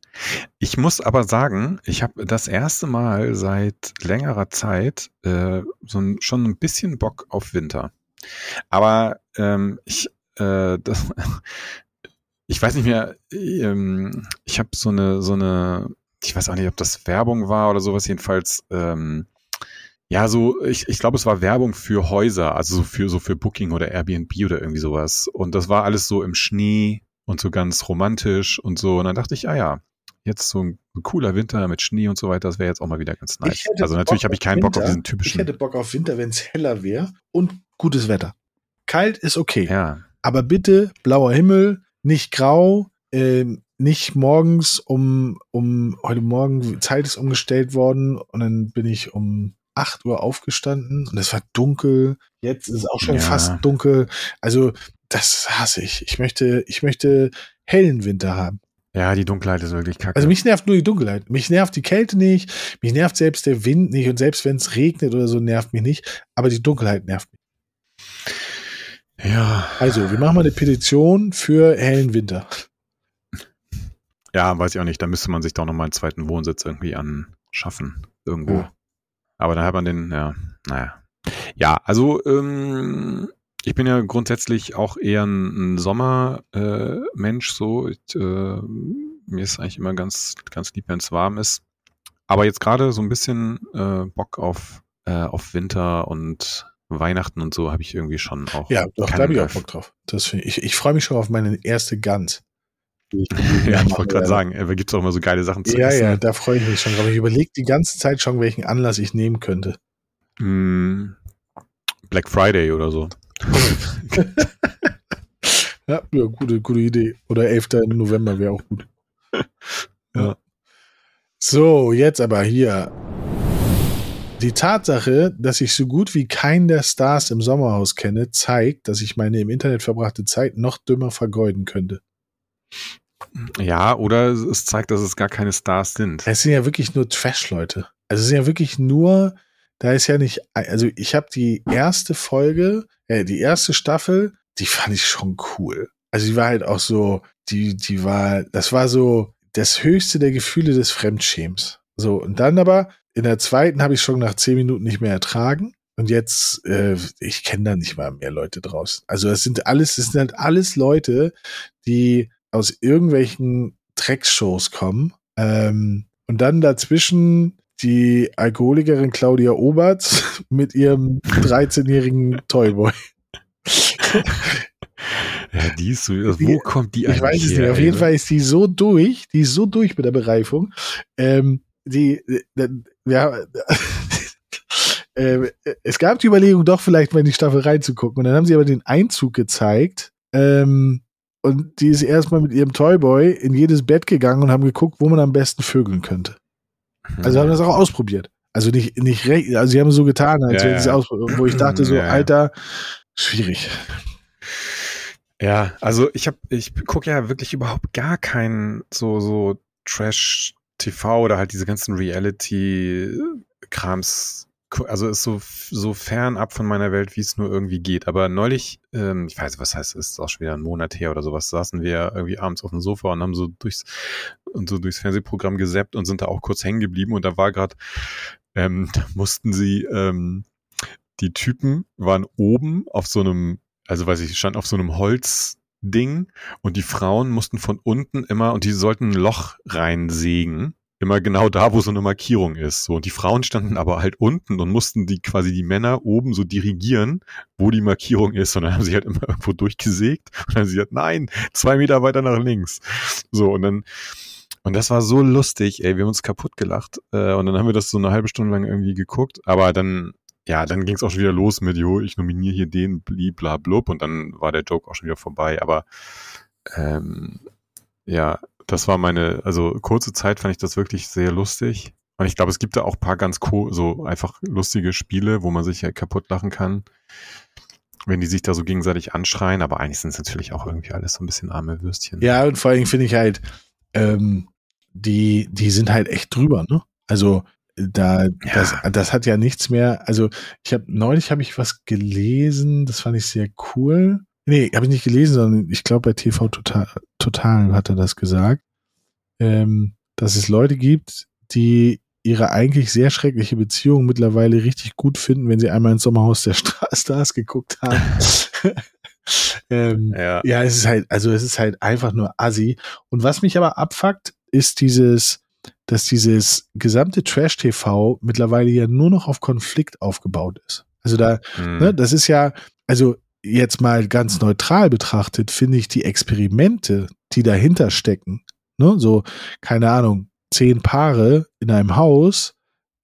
Ich muss aber sagen, ich habe das erste Mal seit längerer Zeit äh, so ein, schon ein bisschen Bock auf Winter. Aber ähm, ich, äh, das, ich weiß nicht mehr, ähm, ich habe so eine, so eine, ich weiß auch nicht, ob das Werbung war oder sowas, jedenfalls, ähm, ja, so, ich, ich glaube, es war Werbung für Häuser, also so für, so für Booking oder Airbnb oder irgendwie sowas. Und das war alles so im Schnee und so ganz romantisch und so. Und dann dachte ich, ah ja, jetzt so ein, cooler Winter mit Schnee und so weiter, das wäre jetzt auch mal wieder ganz nice. Also natürlich habe ich keinen Bock auf diesen typischen. Ich hätte Bock auf Winter, wenn es heller wäre und gutes Wetter. Kalt ist okay. Ja. Aber bitte blauer Himmel, nicht grau, äh, nicht morgens um, um, heute Morgen, Zeit ist umgestellt worden und dann bin ich um 8 Uhr aufgestanden und es war dunkel. Jetzt ist es auch schon ja. fast dunkel. Also, das hasse ich. Ich möchte, ich möchte hellen Winter haben. Ja, die Dunkelheit ist wirklich kacke. Also mich nervt nur die Dunkelheit. Mich nervt die Kälte nicht. Mich nervt selbst der Wind nicht. Und selbst wenn es regnet oder so, nervt mich nicht. Aber die Dunkelheit nervt mich. Ja. Also, wir machen mal eine Petition für hellen Winter. Ja, weiß ich auch nicht. Da müsste man sich doch nochmal einen zweiten Wohnsitz irgendwie anschaffen. Irgendwo. Ja. Aber dann hat man den, ja, naja. Ja, also ähm, ich bin ja grundsätzlich auch eher ein, ein Sommermensch, äh, so. Ich, äh, mir ist eigentlich immer ganz, ganz lieb, wenn es warm ist. Aber jetzt gerade so ein bisschen äh, Bock auf, äh, auf Winter und Weihnachten und so habe ich irgendwie schon auch. Ja, doch, da habe ich auch Bock drauf. Das ich ich freue mich schon auf meine erste Gans. ja, ich wollte gerade sagen, da gibt es auch immer so geile Sachen zu ja, essen. Ja, ja, da freue ich mich schon drauf. Ich überlege die ganze Zeit schon, welchen Anlass ich nehmen könnte. Mm, Black Friday oder so. ja, ja, gute, gute Idee. Oder 11. November wäre auch gut. Ja. So, jetzt aber hier. Die Tatsache, dass ich so gut wie keinen der Stars im Sommerhaus kenne, zeigt, dass ich meine im Internet verbrachte Zeit noch dümmer vergeuden könnte. Ja, oder es zeigt, dass es gar keine Stars sind. Es sind ja wirklich nur Trash-Leute. Also es sind ja wirklich nur, da ist ja nicht, also ich habe die erste Folge, äh, die erste Staffel, die fand ich schon cool. Also die war halt auch so, die, die war, das war so das höchste der Gefühle des Fremdschäms. So, und dann aber in der zweiten habe ich schon nach zehn Minuten nicht mehr ertragen. Und jetzt, äh, ich kenne da nicht mal mehr Leute draußen. Also es sind alles, es sind halt alles Leute, die aus irgendwelchen Dreckshows kommen. Ähm, und dann dazwischen die Alkoholikerin Claudia Oberts mit ihrem 13-jährigen Toyboy. Ja, die ist so, also wo kommt die eigentlich Ich weiß es nicht. Auf jeden Fall ist die so durch, die ist so durch mit der Bereifung. Ähm, die, äh, ja, äh, es gab die Überlegung, doch vielleicht mal in die Staffel reinzugucken. Und dann haben sie aber den Einzug gezeigt. Ähm, und die ist erstmal mit ihrem Toyboy in jedes Bett gegangen und haben geguckt, wo man am besten vögeln könnte. Also haben das auch ausprobiert. Also nicht, nicht recht, also sie haben so getan, als ja, ja. sie ausprobiert, wo ich dachte so, ja, Alter, schwierig. Ja, also ich habe, ich gucke ja wirklich überhaupt gar keinen so, so Trash TV oder halt diese ganzen Reality-Krams also ist so, so fernab von meiner Welt, wie es nur irgendwie geht. Aber neulich, ähm, ich weiß, was heißt, ist auch schon wieder ein Monat her oder sowas, saßen wir irgendwie abends auf dem Sofa und haben so durchs, und so durchs Fernsehprogramm gesappt und sind da auch kurz hängen geblieben und da war gerade, ähm, da mussten sie, ähm, die Typen waren oben auf so einem, also weiß ich, stand auf so einem Holzding und die Frauen mussten von unten immer, und die sollten ein Loch reinsägen immer genau da, wo so eine Markierung ist. So, und die Frauen standen aber halt unten und mussten die quasi die Männer oben so dirigieren, wo die Markierung ist. Und dann haben sie halt immer irgendwo durchgesägt und dann haben sie halt, nein, zwei Meter weiter nach links. So, und dann, und das war so lustig, ey, wir haben uns kaputt gelacht. Äh, und dann haben wir das so eine halbe Stunde lang irgendwie geguckt. Aber dann, ja, dann ging es auch schon wieder los mit, jo, ich nominiere hier den, bla, blub. Und dann war der Joke auch schon wieder vorbei. Aber ähm, ja, das war meine, also kurze Zeit fand ich das wirklich sehr lustig. Und ich glaube, es gibt da auch paar ganz cool, so einfach lustige Spiele, wo man sich ja kaputt lachen kann, wenn die sich da so gegenseitig anschreien. Aber eigentlich sind es natürlich auch irgendwie alles so ein bisschen arme Würstchen. Ja, und vor allem finde ich halt, ähm, die, die sind halt echt drüber, ne? Also da, das, das hat ja nichts mehr. Also ich habe neulich habe ich was gelesen, das fand ich sehr cool. Nee, habe ich nicht gelesen, sondern ich glaube bei TV Total, Total hat er das gesagt, ähm, dass es Leute gibt, die ihre eigentlich sehr schreckliche Beziehung mittlerweile richtig gut finden, wenn sie einmal ins Sommerhaus der Stars geguckt haben. ähm, ja. ja, es ist halt, also es ist halt einfach nur assi. Und was mich aber abfuckt, ist dieses, dass dieses gesamte Trash-TV mittlerweile ja nur noch auf Konflikt aufgebaut ist. Also da, mhm. ne, das ist ja, also jetzt mal ganz neutral betrachtet, finde ich die Experimente, die dahinter stecken, ne, so, keine Ahnung, zehn Paare in einem Haus,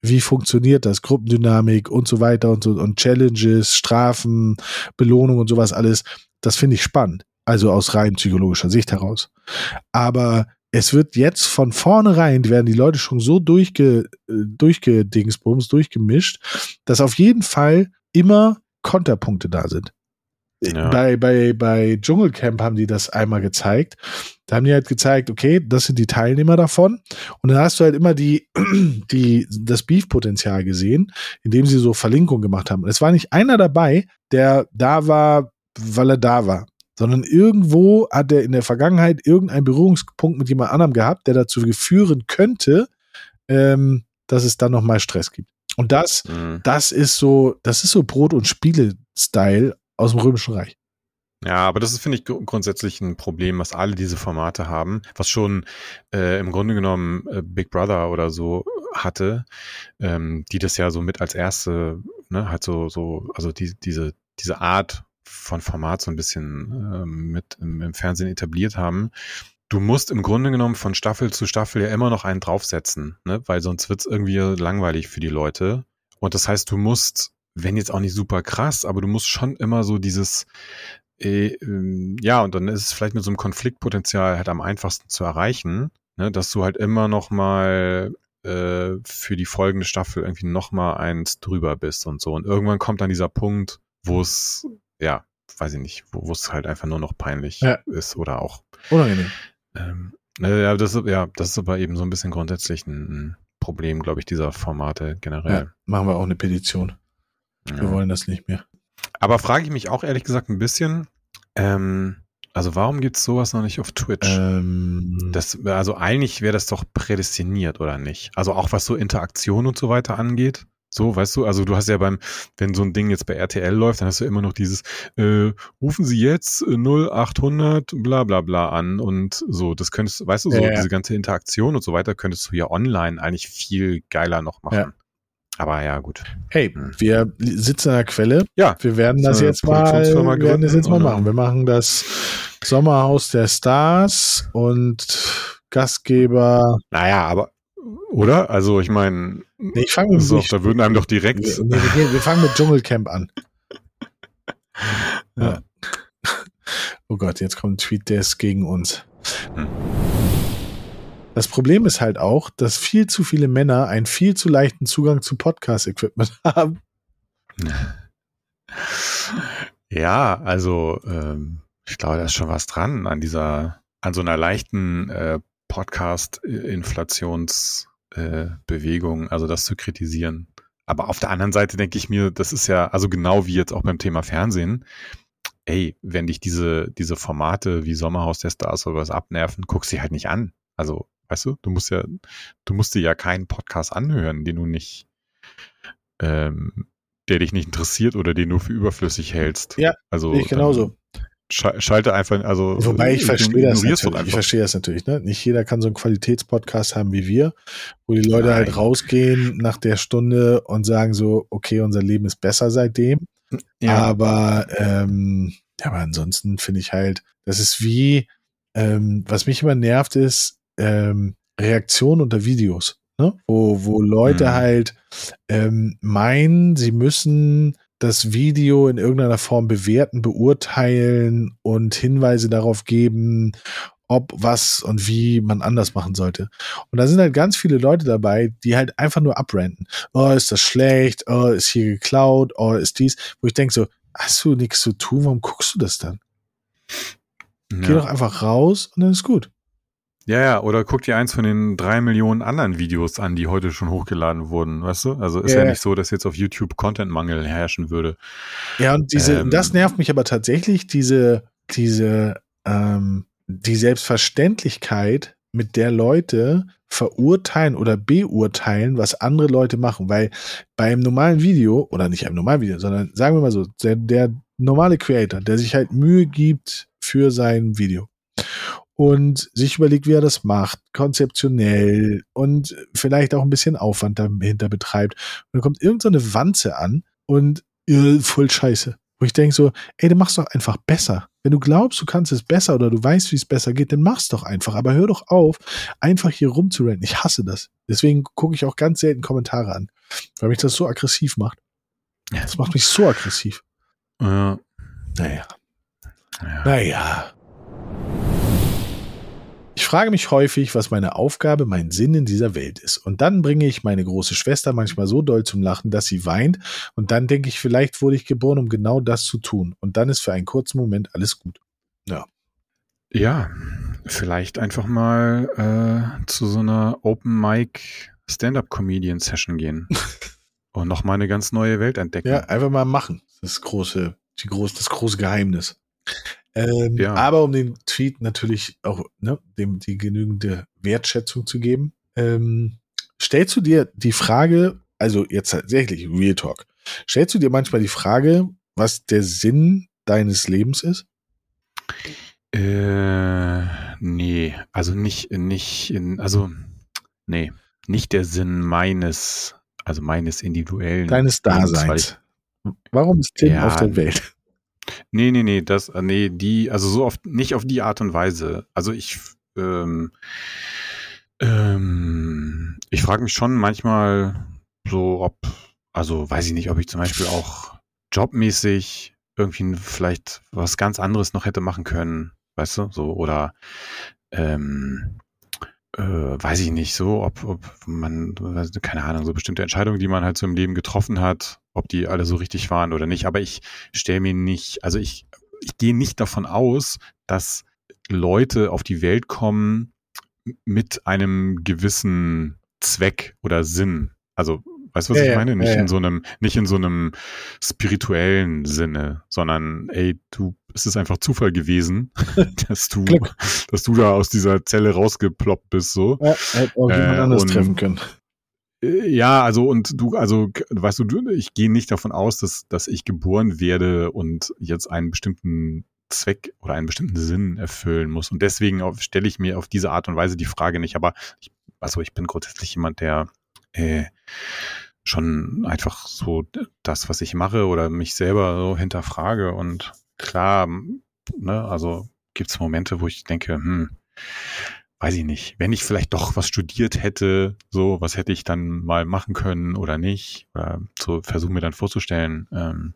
wie funktioniert das, Gruppendynamik und so weiter und so, und Challenges, Strafen, Belohnung und sowas alles, das finde ich spannend. Also aus rein psychologischer Sicht heraus. Aber es wird jetzt von vornherein, werden die Leute schon so durchge, äh, durchgedingsbums, durchgemischt, dass auf jeden Fall immer Konterpunkte da sind. Ja. Bei, bei, bei Dschungelcamp haben die das einmal gezeigt. Da haben die halt gezeigt, okay, das sind die Teilnehmer davon. Und dann hast du halt immer die, die, das Beef-Potenzial gesehen, indem sie so Verlinkungen gemacht haben. Es war nicht einer dabei, der da war, weil er da war sondern irgendwo hat er in der Vergangenheit irgendeinen Berührungspunkt mit jemand anderem gehabt, der dazu führen könnte, ähm, dass es dann nochmal Stress gibt. Und das, mhm. das ist so, das ist so Brot- und Spiele-Style aus dem Römischen Reich. Ja, aber das ist, finde ich, grundsätzlich ein Problem, was alle diese Formate haben, was schon äh, im Grunde genommen äh, Big Brother oder so hatte, ähm, die das ja so mit als erste, ne, halt so, so, also die, diese, diese Art von Format so ein bisschen ähm, mit im, im, Fernsehen etabliert haben. Du musst im Grunde genommen von Staffel zu Staffel ja immer noch einen draufsetzen, ne? weil sonst wird's irgendwie langweilig für die Leute. Und das heißt, du musst, wenn jetzt auch nicht super krass, aber du musst schon immer so dieses, äh, äh, ja, und dann ist es vielleicht mit so einem Konfliktpotenzial halt am einfachsten zu erreichen, ne? dass du halt immer noch mal äh, für die folgende Staffel irgendwie noch mal eins drüber bist und so. Und irgendwann kommt dann dieser Punkt, wo es ja, weiß ich nicht, wo es halt einfach nur noch peinlich ja. ist oder auch. Unangenehm. Ähm, ja, das, ja, das ist aber eben so ein bisschen grundsätzlich ein, Problem, glaube ich, dieser Formate generell. Ja, machen wir auch eine Petition. Ja. Wir wollen das nicht mehr. Aber frage ich mich auch ehrlich gesagt ein bisschen, ähm, also warum gibt es sowas noch nicht auf Twitch? Ähm, das, also eigentlich wäre das doch prädestiniert, oder nicht? Also auch was so Interaktion und so weiter angeht. So, weißt du, also du hast ja beim, wenn so ein Ding jetzt bei RTL läuft, dann hast du immer noch dieses, äh, rufen Sie jetzt 0800 bla bla bla an und so, das könntest, weißt du, so ja, diese ganze Interaktion und so weiter könntest du ja online eigentlich viel geiler noch machen. Ja. Aber ja, gut. Hey, hm. wir sitzen an der Quelle. Ja. Wir werden das jetzt mal, wir werden das jetzt mal machen. Wir machen das Sommerhaus der Stars und Gastgeber. Naja, aber oder? Also ich meine, nee, ich fange so, da würden einem doch direkt. Nee, wir, wir, fangen mit Dschungelcamp an. ja. Oh Gott, jetzt kommt ein Tweet, der ist gegen uns. Hm. Das Problem ist halt auch, dass viel zu viele Männer einen viel zu leichten Zugang zu Podcast-Equipment haben. Ja, also ähm, ich glaube, da ist schon was dran an dieser, an so einer leichten äh, Podcast-Inflationsbewegung, äh, also das zu kritisieren. Aber auf der anderen Seite denke ich mir, das ist ja, also genau wie jetzt auch beim Thema Fernsehen, ey, wenn dich diese, diese Formate wie Sommerhaus der Stars oder was abnerven, guckst sie halt nicht an. Also, weißt du, du musst ja, du musst dir ja keinen Podcast anhören, den du nicht, ähm, der dich nicht interessiert oder den du für überflüssig hältst. Ja, also ich genauso schalte einfach, also wobei ich verstehe das natürlich. Ich verstehe das natürlich. Ne? Nicht jeder kann so einen Qualitätspodcast haben wie wir, wo die Leute halt Nein. halt rausgehen nach der Stunde und sagen so, okay, unser Leben ist besser seitdem. Ja. Aber ähm, ja, aber ansonsten finde ich halt, das ist wie, ähm, was mich immer nervt, ist ähm, Reaktion unter Videos, ne? wo wo Leute mhm. halt ähm, meinen, sie müssen das Video in irgendeiner Form bewerten, beurteilen und Hinweise darauf geben, ob was und wie man anders machen sollte. Und da sind halt ganz viele Leute dabei, die halt einfach nur abrenten. Oh, ist das schlecht? Oh, ist hier geklaut? Oh, ist dies? Wo ich denke so, hast du nichts zu tun? Warum guckst du das dann? Ja. Geh doch einfach raus und dann ist gut. Ja, ja, oder guck dir eins von den drei Millionen anderen Videos an, die heute schon hochgeladen wurden, weißt du? Also ist ja, ja nicht so, dass jetzt auf YouTube Contentmangel herrschen würde. Ja, und diese, ähm, das nervt mich aber tatsächlich, diese, diese, ähm, die Selbstverständlichkeit, mit der Leute verurteilen oder beurteilen, was andere Leute machen. Weil beim normalen Video, oder nicht einem normalen Video, sondern sagen wir mal so, der, der normale Creator, der sich halt Mühe gibt für sein Video und sich überlegt, wie er das macht, konzeptionell und vielleicht auch ein bisschen Aufwand dahinter betreibt. Und dann kommt irgendeine so Wanze an und äh, voll scheiße. Wo ich denke so, ey, du machst doch einfach besser. Wenn du glaubst, du kannst es besser oder du weißt, wie es besser geht, dann mach's doch einfach. Aber hör doch auf, einfach hier rumzurennen. Ich hasse das. Deswegen gucke ich auch ganz selten Kommentare an, weil mich das so aggressiv macht. Das macht mich so aggressiv. Ja. Naja. Ja. Naja. Ich frage mich häufig, was meine Aufgabe, mein Sinn in dieser Welt ist. Und dann bringe ich meine große Schwester manchmal so doll zum Lachen, dass sie weint. Und dann denke ich, vielleicht wurde ich geboren, um genau das zu tun. Und dann ist für einen kurzen Moment alles gut. Ja. Ja, vielleicht einfach mal äh, zu so einer Open Mic Stand-up Comedian Session gehen und noch mal eine ganz neue Welt entdecken. Ja, einfach mal machen. Das große, die groß, das große Geheimnis. Ähm, ja. Aber um den Tweet natürlich auch ne, dem die genügende Wertschätzung zu geben, ähm, stellst du dir die Frage, also jetzt tatsächlich Real Talk, stellst du dir manchmal die Frage, was der Sinn deines Lebens ist? Äh, nee, also nicht, nicht in, also, nee, nicht der Sinn meines, also meines individuellen. Deines Daseins. Warum ist Tim ja, auf der Welt? Nee, nee, nee, das, äh, nee, die, also so oft, nicht auf die Art und Weise. Also ich, ähm, ähm, ich frage mich schon manchmal so, ob, also weiß ich nicht, ob ich zum Beispiel auch jobmäßig irgendwie vielleicht was ganz anderes noch hätte machen können, weißt du, so, oder, ähm, äh, weiß ich nicht, so, ob, ob man, keine Ahnung, so bestimmte Entscheidungen, die man halt so im Leben getroffen hat, ob die alle so richtig waren oder nicht. Aber ich stelle mir nicht, also ich, ich gehe nicht davon aus, dass Leute auf die Welt kommen mit einem gewissen Zweck oder Sinn. Also, weißt du, was ja, ich meine? Nicht ja, in so einem, nicht in so einem spirituellen Sinne, sondern, ey, du, es ist einfach Zufall gewesen, dass du, dass du da aus dieser Zelle rausgeploppt bist, so. Ja, hätte auch jemand äh, anderes treffen können. Äh, ja, also und du, also weißt du, ich gehe nicht davon aus, dass, dass ich geboren werde und jetzt einen bestimmten Zweck oder einen bestimmten Sinn erfüllen muss. Und deswegen stelle ich mir auf diese Art und Weise die Frage nicht. Aber ich, also ich bin grundsätzlich jemand, der äh, schon einfach so das, was ich mache oder mich selber so hinterfrage. Und klar, ne, also gibt es Momente, wo ich denke, hm, weiß ich nicht, wenn ich vielleicht doch was studiert hätte, so, was hätte ich dann mal machen können oder nicht, oder so versuche mir dann vorzustellen, ähm,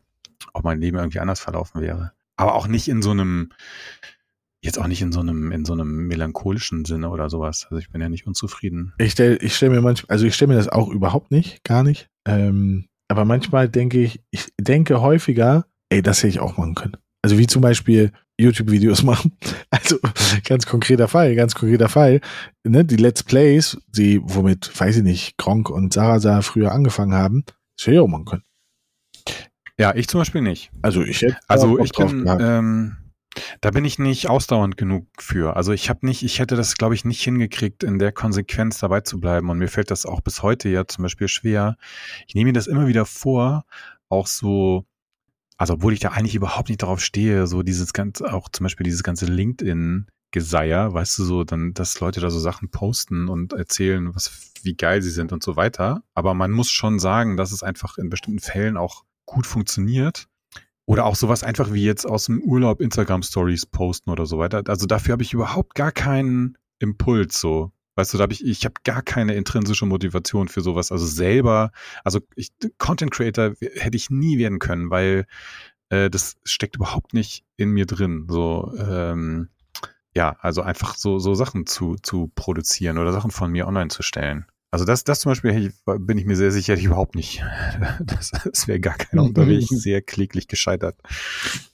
ob mein Leben irgendwie anders verlaufen wäre. Aber auch nicht in so einem, jetzt auch nicht in so einem, in so einem melancholischen Sinne oder sowas. Also ich bin ja nicht unzufrieden. Ich stelle ich stell mir manchmal, also ich stelle mir das auch überhaupt nicht, gar nicht. Ähm, aber manchmal denke ich, ich denke häufiger, ey, das hätte ich auch machen können. Also wie zum Beispiel YouTube-Videos machen. Also ganz konkreter Fall, ganz konkreter Fall. Ne, die Let's Plays, die, womit, weiß ich nicht, Gronk und Sarasa früher angefangen haben, das hätte ich auch machen können. Ja, ich zum Beispiel nicht. Also ich hätte Also ich bin, ähm, da bin ich nicht ausdauernd genug für. Also ich habe nicht, ich hätte das, glaube ich, nicht hingekriegt, in der Konsequenz dabei zu bleiben. Und mir fällt das auch bis heute ja zum Beispiel schwer. Ich nehme mir das immer wieder vor, auch so also obwohl ich da eigentlich überhaupt nicht darauf stehe, so dieses ganze, auch zum Beispiel dieses ganze LinkedIn Geseier, weißt du, so, dann, dass Leute da so Sachen posten und erzählen, was, wie geil sie sind und so weiter. Aber man muss schon sagen, dass es einfach in bestimmten Fällen auch gut funktioniert. Oder auch sowas einfach wie jetzt aus dem Urlaub Instagram Stories posten oder so weiter. Also dafür habe ich überhaupt gar keinen Impuls, so. Weißt du, da habe ich, ich habe gar keine intrinsische Motivation für sowas. Also selber, also ich, Content Creator hätte ich nie werden können, weil äh, das steckt überhaupt nicht in mir drin. So, ähm, ja, also einfach so, so Sachen zu, zu produzieren oder Sachen von mir online zu stellen. Also das, das zum Beispiel bin ich mir sehr sicher, ich überhaupt nicht. Das, das wäre gar wäre ich sehr kläglich gescheitert.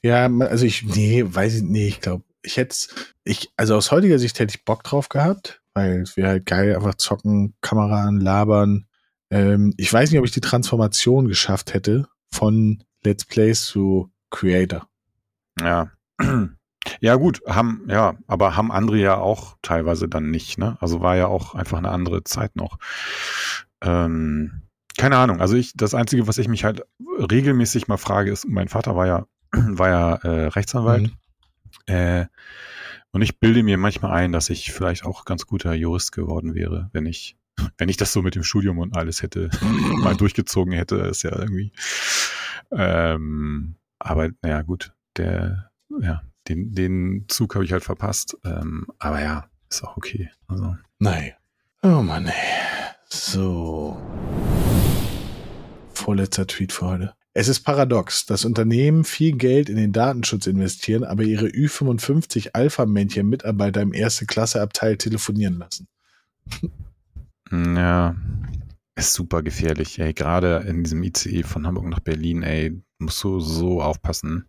Ja, also ich, nee, weiß ich, nee, ich glaube, ich hätte ich, also aus heutiger Sicht hätte ich Bock drauf gehabt, weil es wäre halt geil, einfach zocken, Kamera an, labern. Ähm, ich weiß nicht, ob ich die Transformation geschafft hätte von Let's Plays zu Creator. Ja. Ja, gut, haben, ja, aber haben andere ja auch teilweise dann nicht, ne? Also war ja auch einfach eine andere Zeit noch. Ähm, keine Ahnung. Also ich, das Einzige, was ich mich halt regelmäßig mal frage, ist, mein Vater war ja, war ja äh, Rechtsanwalt. Mhm. Äh, und ich bilde mir manchmal ein, dass ich vielleicht auch ganz guter Jurist geworden wäre, wenn ich, wenn ich das so mit dem Studium und alles hätte mal durchgezogen hätte, ist ja irgendwie. Ähm, aber naja, gut, der, ja, den, den Zug habe ich halt verpasst. Ähm, aber ja, ist auch okay. Also. Nein. Oh Mann, ey. So. Vorletzter Tweet für heute. Es ist paradox, dass Unternehmen viel Geld in den Datenschutz investieren, aber ihre Ü55 Alpha-Männchen Mitarbeiter im erste Klasse Abteil telefonieren lassen. Ja, ist super gefährlich, ey. Gerade in diesem ICE von Hamburg nach Berlin, ey, musst du so aufpassen.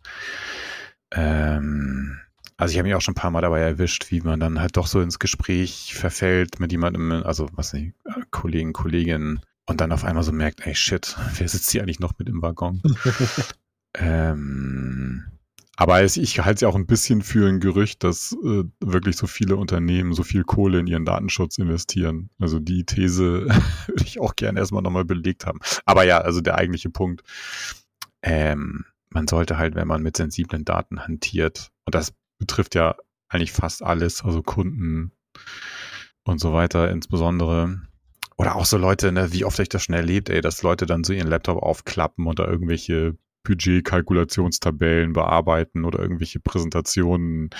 Ähm, also ich habe mich auch schon ein paar Mal dabei erwischt, wie man dann halt doch so ins Gespräch verfällt mit jemandem, also was nicht, Kollegen, Kolleginnen und dann auf einmal so merkt, ey shit, wer sitzt hier eigentlich noch mit im Waggon? ähm, aber ich halte es ja auch ein bisschen für ein Gerücht, dass äh, wirklich so viele Unternehmen so viel Kohle in ihren Datenschutz investieren. Also die These würde ich auch gerne erstmal nochmal belegt haben. Aber ja, also der eigentliche Punkt. Ähm, man sollte halt, wenn man mit sensiblen Daten hantiert, und das betrifft ja eigentlich fast alles, also Kunden und so weiter insbesondere. Oder auch so Leute, ne, wie oft ich das schon erlebt, ey, dass Leute dann so ihren Laptop aufklappen und da irgendwelche Budgetkalkulationstabellen bearbeiten oder irgendwelche Präsentationen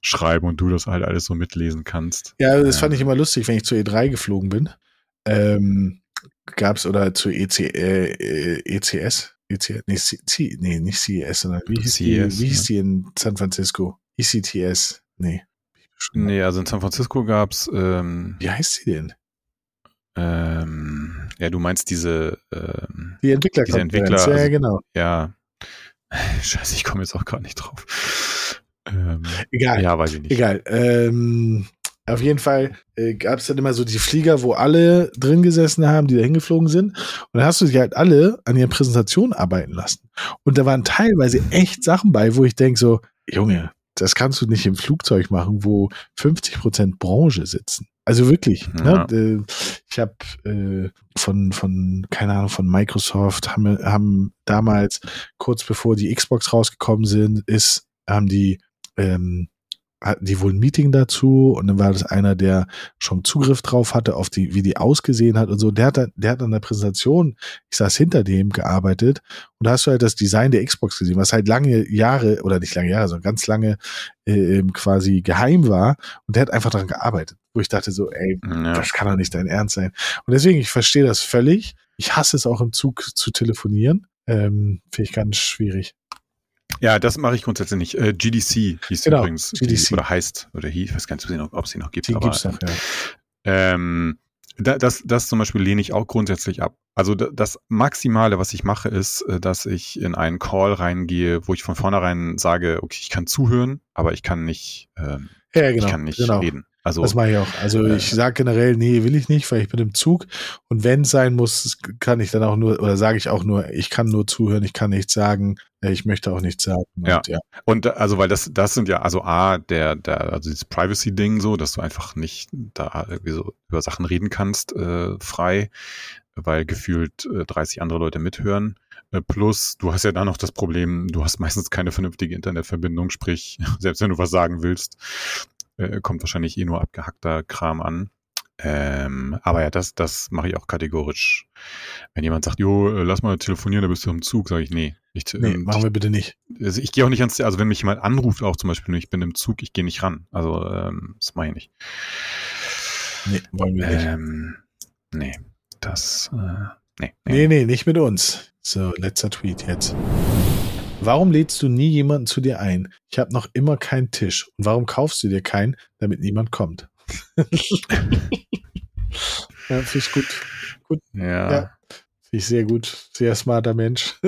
schreiben und du das halt alles so mitlesen kannst. Ja, das fand ich immer lustig, wenn ich zur E3 geflogen bin. Ähm, gab es oder zu EC, äh, ECS, ECS, nee, C, nee, nicht CES, sondern wie hieß, CES, die, wie hieß ja. die in San Francisco? ECTS, nee. Nee, also in San Francisco gab's. Ähm, wie heißt sie denn? Ähm, ja, du meinst diese, ähm, die Entwickler, diese Entwickler, also, ja, genau. Ja. Scheiße, ich komme jetzt auch gar nicht drauf. Ähm, egal. Ja, weiß ich nicht. Egal. Ähm, auf jeden Fall äh, gab es dann immer so die Flieger, wo alle drin gesessen haben, die da hingeflogen sind. Und dann hast du sie halt alle an ihren Präsentationen arbeiten lassen. Und da waren teilweise echt Sachen bei, wo ich denke so, Junge, das kannst du nicht im Flugzeug machen, wo 50 Prozent Branche sitzen. Also wirklich. Ne? Ja. Ne? Ich habe äh, von, von, keine Ahnung, von Microsoft haben, haben damals, kurz bevor die Xbox rausgekommen sind, ist, haben die ähm, hatten die wohl ein Meeting dazu und dann war das einer, der schon Zugriff drauf hatte, auf die, wie die ausgesehen hat und so. Der hat, dann, der hat an der Präsentation, ich saß hinter dem, gearbeitet und da hast du halt das Design der Xbox gesehen, was halt lange Jahre, oder nicht lange Jahre, sondern ganz lange äh, quasi geheim war und der hat einfach daran gearbeitet, wo ich dachte so, ey, ja. das kann doch nicht dein Ernst sein. Und deswegen, ich verstehe das völlig. Ich hasse es auch im Zug zu telefonieren. Ähm, Finde ich ganz schwierig. Ja, das mache ich grundsätzlich nicht. Äh, GDC hieß genau, übrigens, GDC. Die, oder heißt, oder hieß, ich weiß gar nicht, ob es sie noch gibt. Die aber, gibt's noch, ja. Ähm, das, das zum Beispiel lehne ich auch grundsätzlich ab. Also das Maximale, was ich mache, ist, äh, dass ich in einen Call reingehe, wo ich von vornherein sage, okay, ich kann zuhören, aber ich kann nicht, ähm, ja, genau, ich kann nicht genau. reden. Also, das mache ich auch. Also äh, ich sage generell, nee, will ich nicht, weil ich bin im Zug. Und wenn es sein muss, kann ich dann auch nur, oder sage ich auch nur, ich kann nur zuhören, ich kann nichts sagen, äh, ich möchte auch nichts sagen. Ja. Und, ja. und also, weil das, das sind ja, also A, der, der, also dieses Privacy-Ding so, dass du einfach nicht da irgendwie so über Sachen reden kannst, äh, frei, weil gefühlt äh, 30 andere Leute mithören. Äh, plus, du hast ja da noch das Problem, du hast meistens keine vernünftige Internetverbindung, sprich, selbst wenn du was sagen willst, äh, kommt wahrscheinlich eh nur abgehackter Kram an. Ähm, aber ja, das, das mache ich auch kategorisch. Wenn jemand sagt, jo, äh, lass mal telefonieren, da bist du im Zug, sage ich, nee. Ich, nee, ähm, machen wir bitte nicht. Also ich gehe auch nicht ans, also wenn mich jemand anruft, auch zum Beispiel, ich bin im Zug, ich gehe nicht ran. Also, ähm, das mache ich nicht. Nee, wollen wir nicht. Ähm, nee, das, äh, nee, nee. Nee, nee, nicht mit uns. So, letzter Tweet jetzt. Warum lädst du nie jemanden zu dir ein? Ich habe noch immer keinen Tisch. Und warum kaufst du dir keinen, damit niemand kommt? ja, finde ich gut. gut. Ja. ja. Finde ich sehr gut. Sehr smarter Mensch.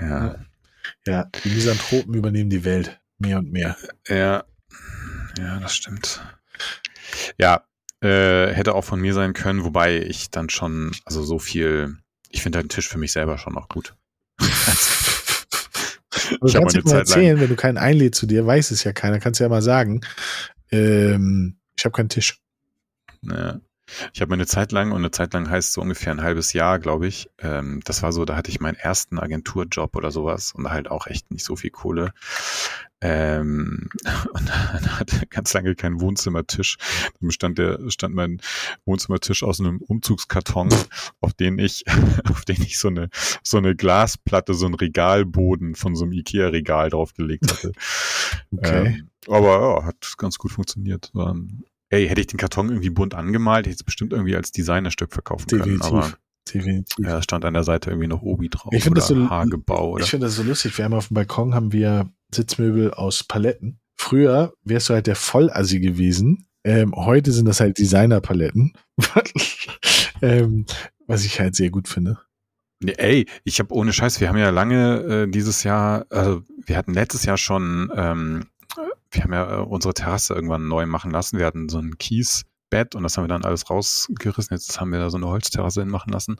ja. Ja, die Misanthropen übernehmen die Welt. Mehr und mehr. Ja, ja, das stimmt. Ja, äh, hätte auch von mir sein können, wobei ich dann schon, also so viel, ich finde den Tisch für mich selber schon auch gut. Du kannst ja mal erzählen, wenn du keinen einlädst zu dir, weiß es ja keiner, kannst du ja mal sagen, ähm, ich habe keinen Tisch. Ja. Ich habe eine Zeit lang, und eine Zeit lang heißt so ungefähr ein halbes Jahr, glaube ich. Ähm, das war so, da hatte ich meinen ersten Agenturjob oder sowas und halt auch echt nicht so viel Kohle. Ähm, und dann hatte ganz lange keinen Wohnzimmertisch. Dann stand der, stand mein Wohnzimmertisch aus einem Umzugskarton, auf den ich, auf den ich so eine, so eine Glasplatte, so ein Regalboden von so einem Ikea-Regal draufgelegt hatte. Okay. Ähm, aber ja, hat ganz gut funktioniert. Ein ey, hätte ich den Karton irgendwie bunt angemalt, hätte ich es bestimmt irgendwie als Designerstück verkaufen Definitiv. können. Aber Definitiv. Ja, stand an der Seite irgendwie noch Obi drauf. Ich finde das so, Haargebau. Ich finde das so lustig. Wir haben auf dem Balkon haben wir Sitzmöbel aus Paletten. Früher wärst du halt der Vollassi gewesen. Ähm, heute sind das halt Designerpaletten. ähm, was ich halt sehr gut finde. Ey, ich habe ohne Scheiß, wir haben ja lange äh, dieses Jahr, also wir hatten letztes Jahr schon ähm, wir haben ja äh, unsere Terrasse irgendwann neu machen lassen. Wir hatten so ein Kiesbett und das haben wir dann alles rausgerissen. Jetzt haben wir da so eine Holzterrasse hinmachen lassen.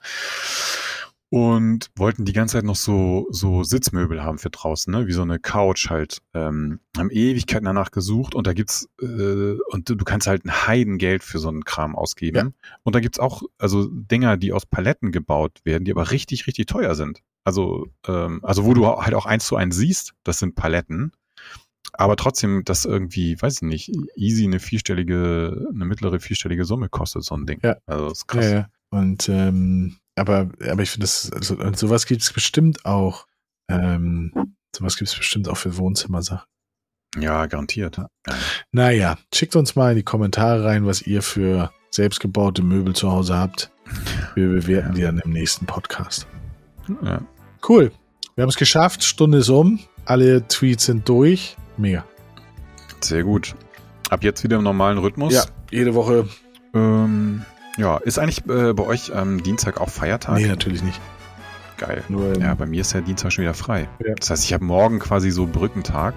Und wollten die ganze Zeit noch so, so Sitzmöbel haben für draußen, ne? wie so eine Couch halt. Ähm, haben Ewigkeiten danach gesucht und da gibt's, äh, und du, kannst halt ein Heidengeld für so einen Kram ausgeben. Ja. Und da gibt's auch, also Dinger, die aus Paletten gebaut werden, die aber richtig, richtig teuer sind. Also, ähm, also wo du halt auch eins zu eins siehst, das sind Paletten aber trotzdem, das irgendwie, weiß ich nicht, easy eine vierstellige, eine mittlere vierstellige Summe kostet so ein Ding. Ja. Also das ist krass. Ja, ja. Und ähm, aber, aber ich finde das, also, und sowas gibt es bestimmt auch. Ähm, sowas gibt es bestimmt auch für Wohnzimmersachen. Ja, garantiert. Ja. Naja, schickt uns mal in die Kommentare rein, was ihr für selbstgebaute Möbel zu Hause habt. Wir bewerten ja. die dann im nächsten Podcast. Ja. Cool. Wir haben es geschafft. Stunde ist um. Alle Tweets sind durch. Mega. Sehr gut. Ab jetzt wieder im normalen Rhythmus. Ja, jede Woche. Ähm, ja, ist eigentlich äh, bei euch am Dienstag auch Feiertag? Nee, natürlich nicht. Geil. Nur, ja, bei mir ist ja Dienstag schon wieder frei. Ja. Das heißt, ich habe morgen quasi so Brückentag.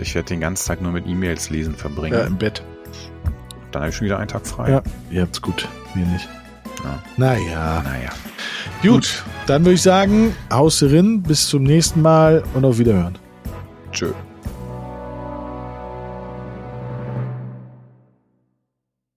Ich werde den ganzen Tag nur mit E-Mails lesen verbringen. Ja, im Bett. Dann habe ich schon wieder einen Tag frei. Ja, ihr habt's gut. Mir nicht. Ja. Naja. Naja. Gut, gut. dann würde ich sagen, Haus bis zum nächsten Mal und auf Wiederhören. Tschö.